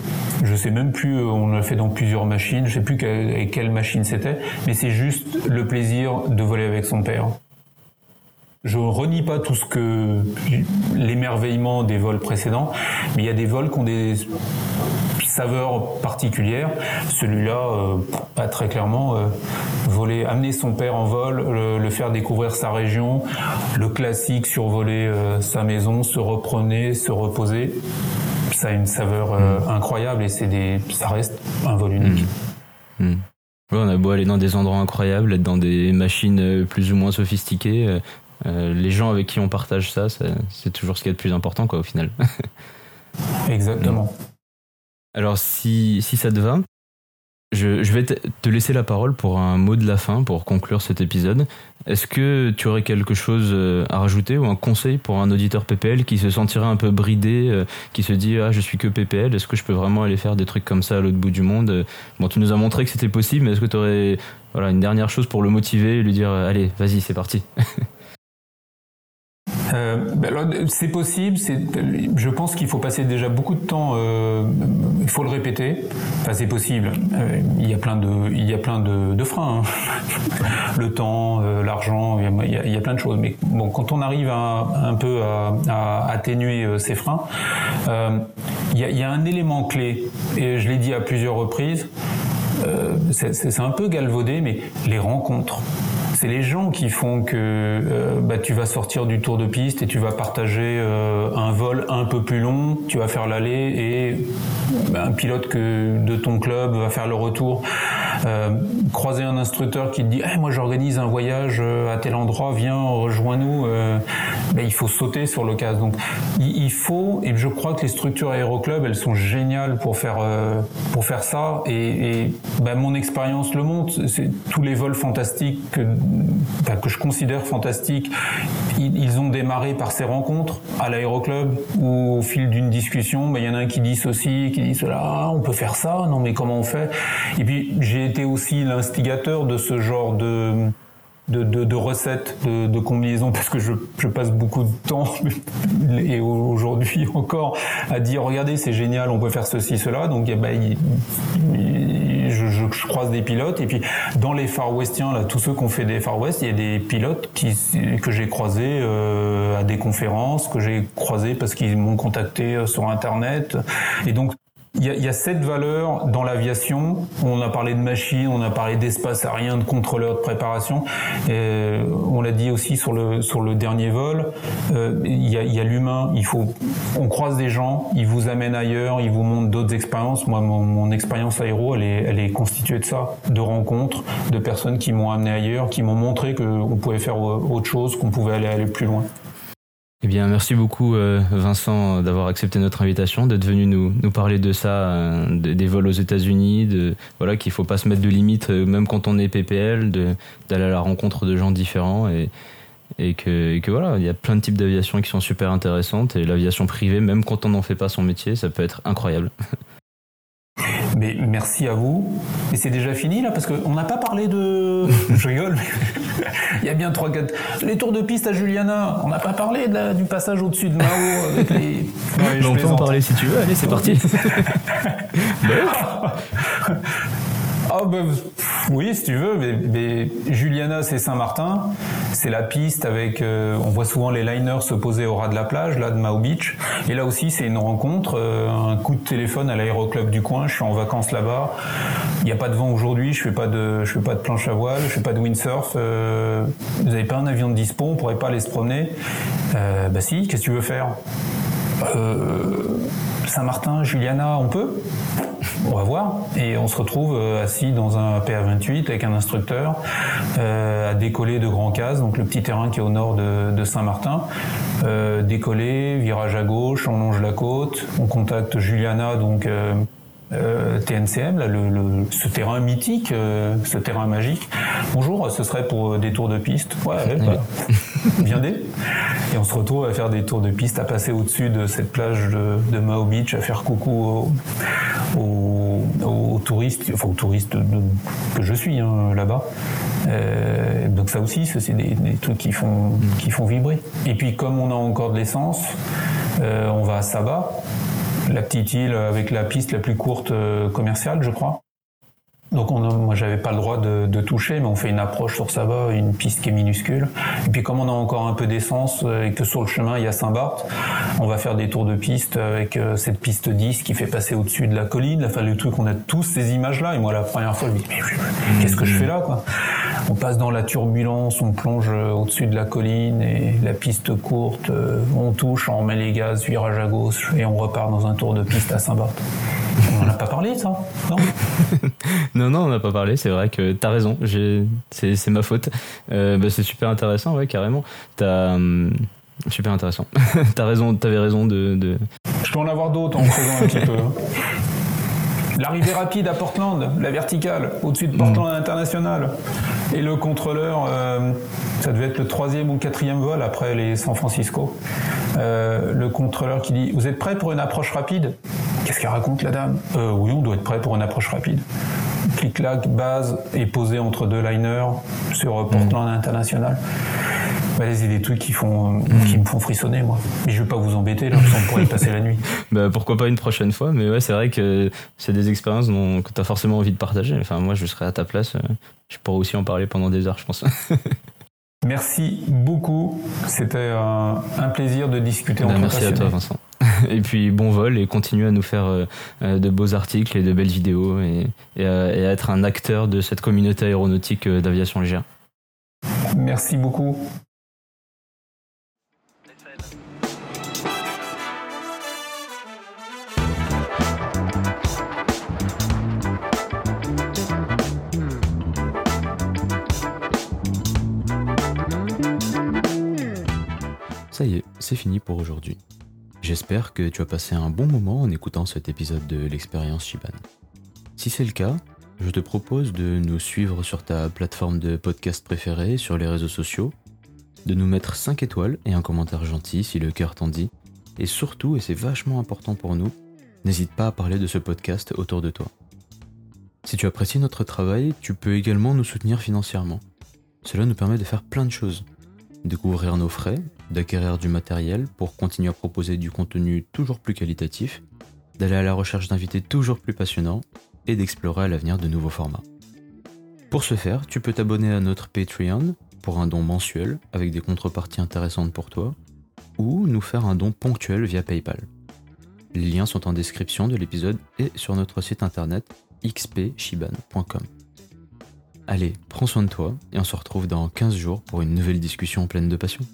Je sais même plus, on l'a fait dans plusieurs machines, je sais plus quelle, quelle machine c'était, mais c'est juste le plaisir de voler avec son père. Je renie pas tout ce que l'émerveillement des vols précédents, mais il y a des vols qui ont des saveurs particulières. Celui-là, euh, pas très clairement, euh, voler, amener son père en vol, le, faire découvrir sa région, le classique survoler euh, sa maison, se repromener, se reposer, ça a une saveur mm. incroyable et c'est des, ça reste un vol unique. Mm. Mm. on a beau aller dans des endroits incroyables, être dans des machines plus ou moins sophistiquées, euh, les gens avec qui on partage ça, c'est toujours ce qui est le plus important, quoi, au final. Exactement. Alors, si, si ça te va, je, vais te laisser la parole pour un mot de la fin, pour conclure cet épisode. Est-ce que tu aurais quelque chose euh, à rajouter ou un conseil pour un auditeur PPL qui se sentirait un peu bridé, euh, qui se dit ah je suis que PPL, est-ce que je peux vraiment aller faire des trucs comme ça à l'autre bout du monde Bon, tu nous as montré que c'était possible, mais est-ce que tu aurais voilà, une dernière chose pour le motiver et lui dire allez, vas-y, c'est parti? Euh, ben c'est possible. Je pense qu'il faut passer déjà beaucoup de temps. Euh, il faut le répéter. C'est possible. Euh, il y a plein de, freins. Hein. le temps, l'argent. Il y, a, plein de choses. Mais quand on arrive un peu à, atténuer ces freins, il y a un élément clé. Et je l'ai dit à plusieurs reprises. c'est un peu galvaudé, mais les rencontres c'est les gens qui font que euh, bah, tu vas sortir du tour de piste et tu vas partager euh, un vol un peu plus long, tu vas faire l'aller et bah, un pilote que de ton club va faire le retour. Euh, croiser un instructeur qui te dit hey, moi j'organise un voyage à tel endroit, viens rejoins-nous. ben, il faut sauter sur l'occasion. Donc il, faut, et je crois que les structures aéroclubs, elles sont géniales pour faire, euh, pour faire ça. Et, ben, mon expérience le montre. C'est tous les vols fantastiques que, que je considère fantastiques, ils, ont démarré par ces rencontres à l'aéroclub où au fil d'une discussion, ben, il y en a un qui dit ceci, qui dit cela, ah, on peut faire ça, non mais comment on fait? Et puis j'ai été aussi l'instigateur de ce genre de de, recettes de, combinaisons parce que je, passe beaucoup de temps et aujourd'hui encore à dire regardez c'est génial on peut faire ceci cela. Donc eh ben, je, croise des pilotes. Et puis dans les Far Westiens là tous ceux qui ont fait des Far West il y a des pilotes qui, que j'ai croisés euh, à des conférences que j'ai croisés parce qu'ils m'ont contacté euh, sur internet. Et donc il y, a, il y a cette valeur dans l'aviation. On a parlé de machines, on a parlé d'espace aérien, de contrôleur de préparation. Et on l'a dit aussi sur le sur le dernier vol. Euh, il y a, l'humain. Il faut, on croise des gens, ils vous amènent ailleurs, ils vous montrent d'autres expériences. Moi, mon, mon expérience aéro, elle est, elle est constituée de ça, de rencontres, de personnes qui m'ont amené ailleurs, qui m'ont montré qu'on pouvait faire autre chose, qu'on pouvait aller aller plus loin. Eh bien, merci beaucoup euh, Vincent d'avoir accepté notre invitation, d'être venu nous, nous parler de ça, euh, des vols aux États-Unis, de voilà qu'il faut pas se mettre de limites euh, même quand on est PPL, d'aller à la rencontre de gens différents et et que, et que voilà, il y a plein de types d'aviation qui sont super intéressantes et l'aviation privée, même quand on n'en fait pas son métier, ça peut être incroyable. Mais merci à vous. Et c'est déjà fini là parce qu'on n'a pas parlé de. Je rigole, mais il y a bien trois quatre. Les tours de piste à Juliana. On n'a pas parlé du passage au-dessus de Mao avec les. on peut en parler si tu veux. Allez, c'est parti. Ben, oui, si tu veux, mais, Juliana, c'est Saint-Martin, c'est la piste avec, euh, on voit souvent les liners se poser au ras de la plage, là de Mao Beach, et là aussi c'est une rencontre, euh, un coup de téléphone à l'aéroclub du coin, je suis en vacances là-bas, il n'y a pas de vent aujourd'hui, je fais fais pas de planche à voile, je fais pas de windsurf, euh, vous n'avez pas un avion de dispo, on pourrait pas aller se promener, bah si, qu'est-ce que tu veux faire? Saint-Martin, Juliana, on peut on va voir. Et on se retrouve euh, assis dans un PA28 avec un instructeur euh, à décoller de Grand Case, donc le petit terrain qui est au nord de, Saint-Martin. Euh, décoller, virage à gauche, on longe la côte, on contacte Juliana, donc euh, TNCM, là, le, ce terrain mythique, euh, ce terrain magique. Bonjour, ce serait pour euh, des tours de piste. Ouais, allez, bah, viendez. Et on se retrouve à faire des tours de piste, à passer au-dessus de cette plage de, de, Mao Beach, à faire coucou aux, aux, touristes, enfin aux touristes que je suis hein, là-bas. Euh, donc ça aussi, c'est des, des, trucs qui font, qui font vibrer. Et puis comme on a encore de l'essence, euh, on va à Saba la petite avec la piste la plus courte euh, commerciale, je crois. Donc on moi j'avais pas le droit de, de, toucher, mais on fait une approche sur Saba, une piste qui est minuscule. Et puis comme on a encore un peu d'essence euh, et que sur le chemin il y a Saint-Barth, on va faire des tours de piste avec euh, cette piste 10 qui fait passer au-dessus de la colline. Enfin le truc, on a tous ces images-là. Et moi la première fois je me dis mais qu'est-ce que je fais là quoi? On passe dans la turbulence, on plonge euh, au-dessus de la colline et la piste courte, on touche, on met les gaz, virage à gauche et on repart dans un tour de piste à Saint-Barth. On n'en a pas parlé, ça Non? Non, non, on n'a pas parlé. C'est vrai que t'as raison. C'est ma faute. Euh, bah, c'est super intéressant, ouais, carrément. T'as. Hum, super intéressant. T'as raison, t'avais raison de, de, Je peux en avoir d'autres en faisant un petit peu. L'arrivée rapide à Portland, la verticale, au-dessus de Portland mm. International. Et le contrôleur, euh, ça devait être le troisième ou quatrième vol après les San Francisco. Euh, le contrôleur qui dit Vous êtes prêt pour une approche rapide? Qu'est-ce qu'elle raconte la dame? Euh, Oui, on doit être prêt pour une approche rapide. Clic-clac, base est posée entre deux liners sur Portland mm. International. Bah, c'est des trucs qui font, qui me font frissonner, moi. Mais je vais pas vous embêter, là, on pourrait y passer la nuit. Bah, pourquoi pas une prochaine fois, mais ouais, c'est vrai que c'est des expériences dont, que tu as forcément envie de partager. Enfin, moi, je serais à ta place, euh, je pourrais aussi en parler pendant des heures, je pense. Merci beaucoup. C'était un, un, plaisir de discuter bah, Merci à toi, Vincent. Et puis bon vol et continue à nous faire euh, euh, de beaux articles et de belles vidéos et, et, à, et à être un acteur de cette communauté aéronautique d'aviation légère. Merci beaucoup. Ça y est, c'est fini pour aujourd'hui. J'espère que tu as passé un bon moment en écoutant cet épisode de l'expérience Shiban. Si c'est le cas, je te propose de nous suivre sur ta plateforme de podcast préférée, sur les réseaux sociaux, de nous mettre 5 étoiles et un commentaire gentil si le cœur t'en dit, et surtout, et c'est vachement important pour nous, n'hésite pas à parler de ce podcast autour de toi. Si tu apprécies notre travail, tu peux également nous soutenir financièrement. Cela nous permet de faire plein de choses. Découvrir nos frais, d'acquérir du matériel pour continuer à proposer du contenu toujours plus qualitatif, d'aller à la recherche d'invités toujours plus passionnants et d'explorer à l'avenir de nouveaux formats. Pour ce faire, tu peux t'abonner à notre Patreon pour un don mensuel avec des contreparties intéressantes pour toi, ou nous faire un don ponctuel via PayPal. Les liens sont en description de l'épisode et sur notre site internet xpshiban.com. Allez, prends soin de toi et on se retrouve dans 15 jours pour une nouvelle discussion pleine de passion.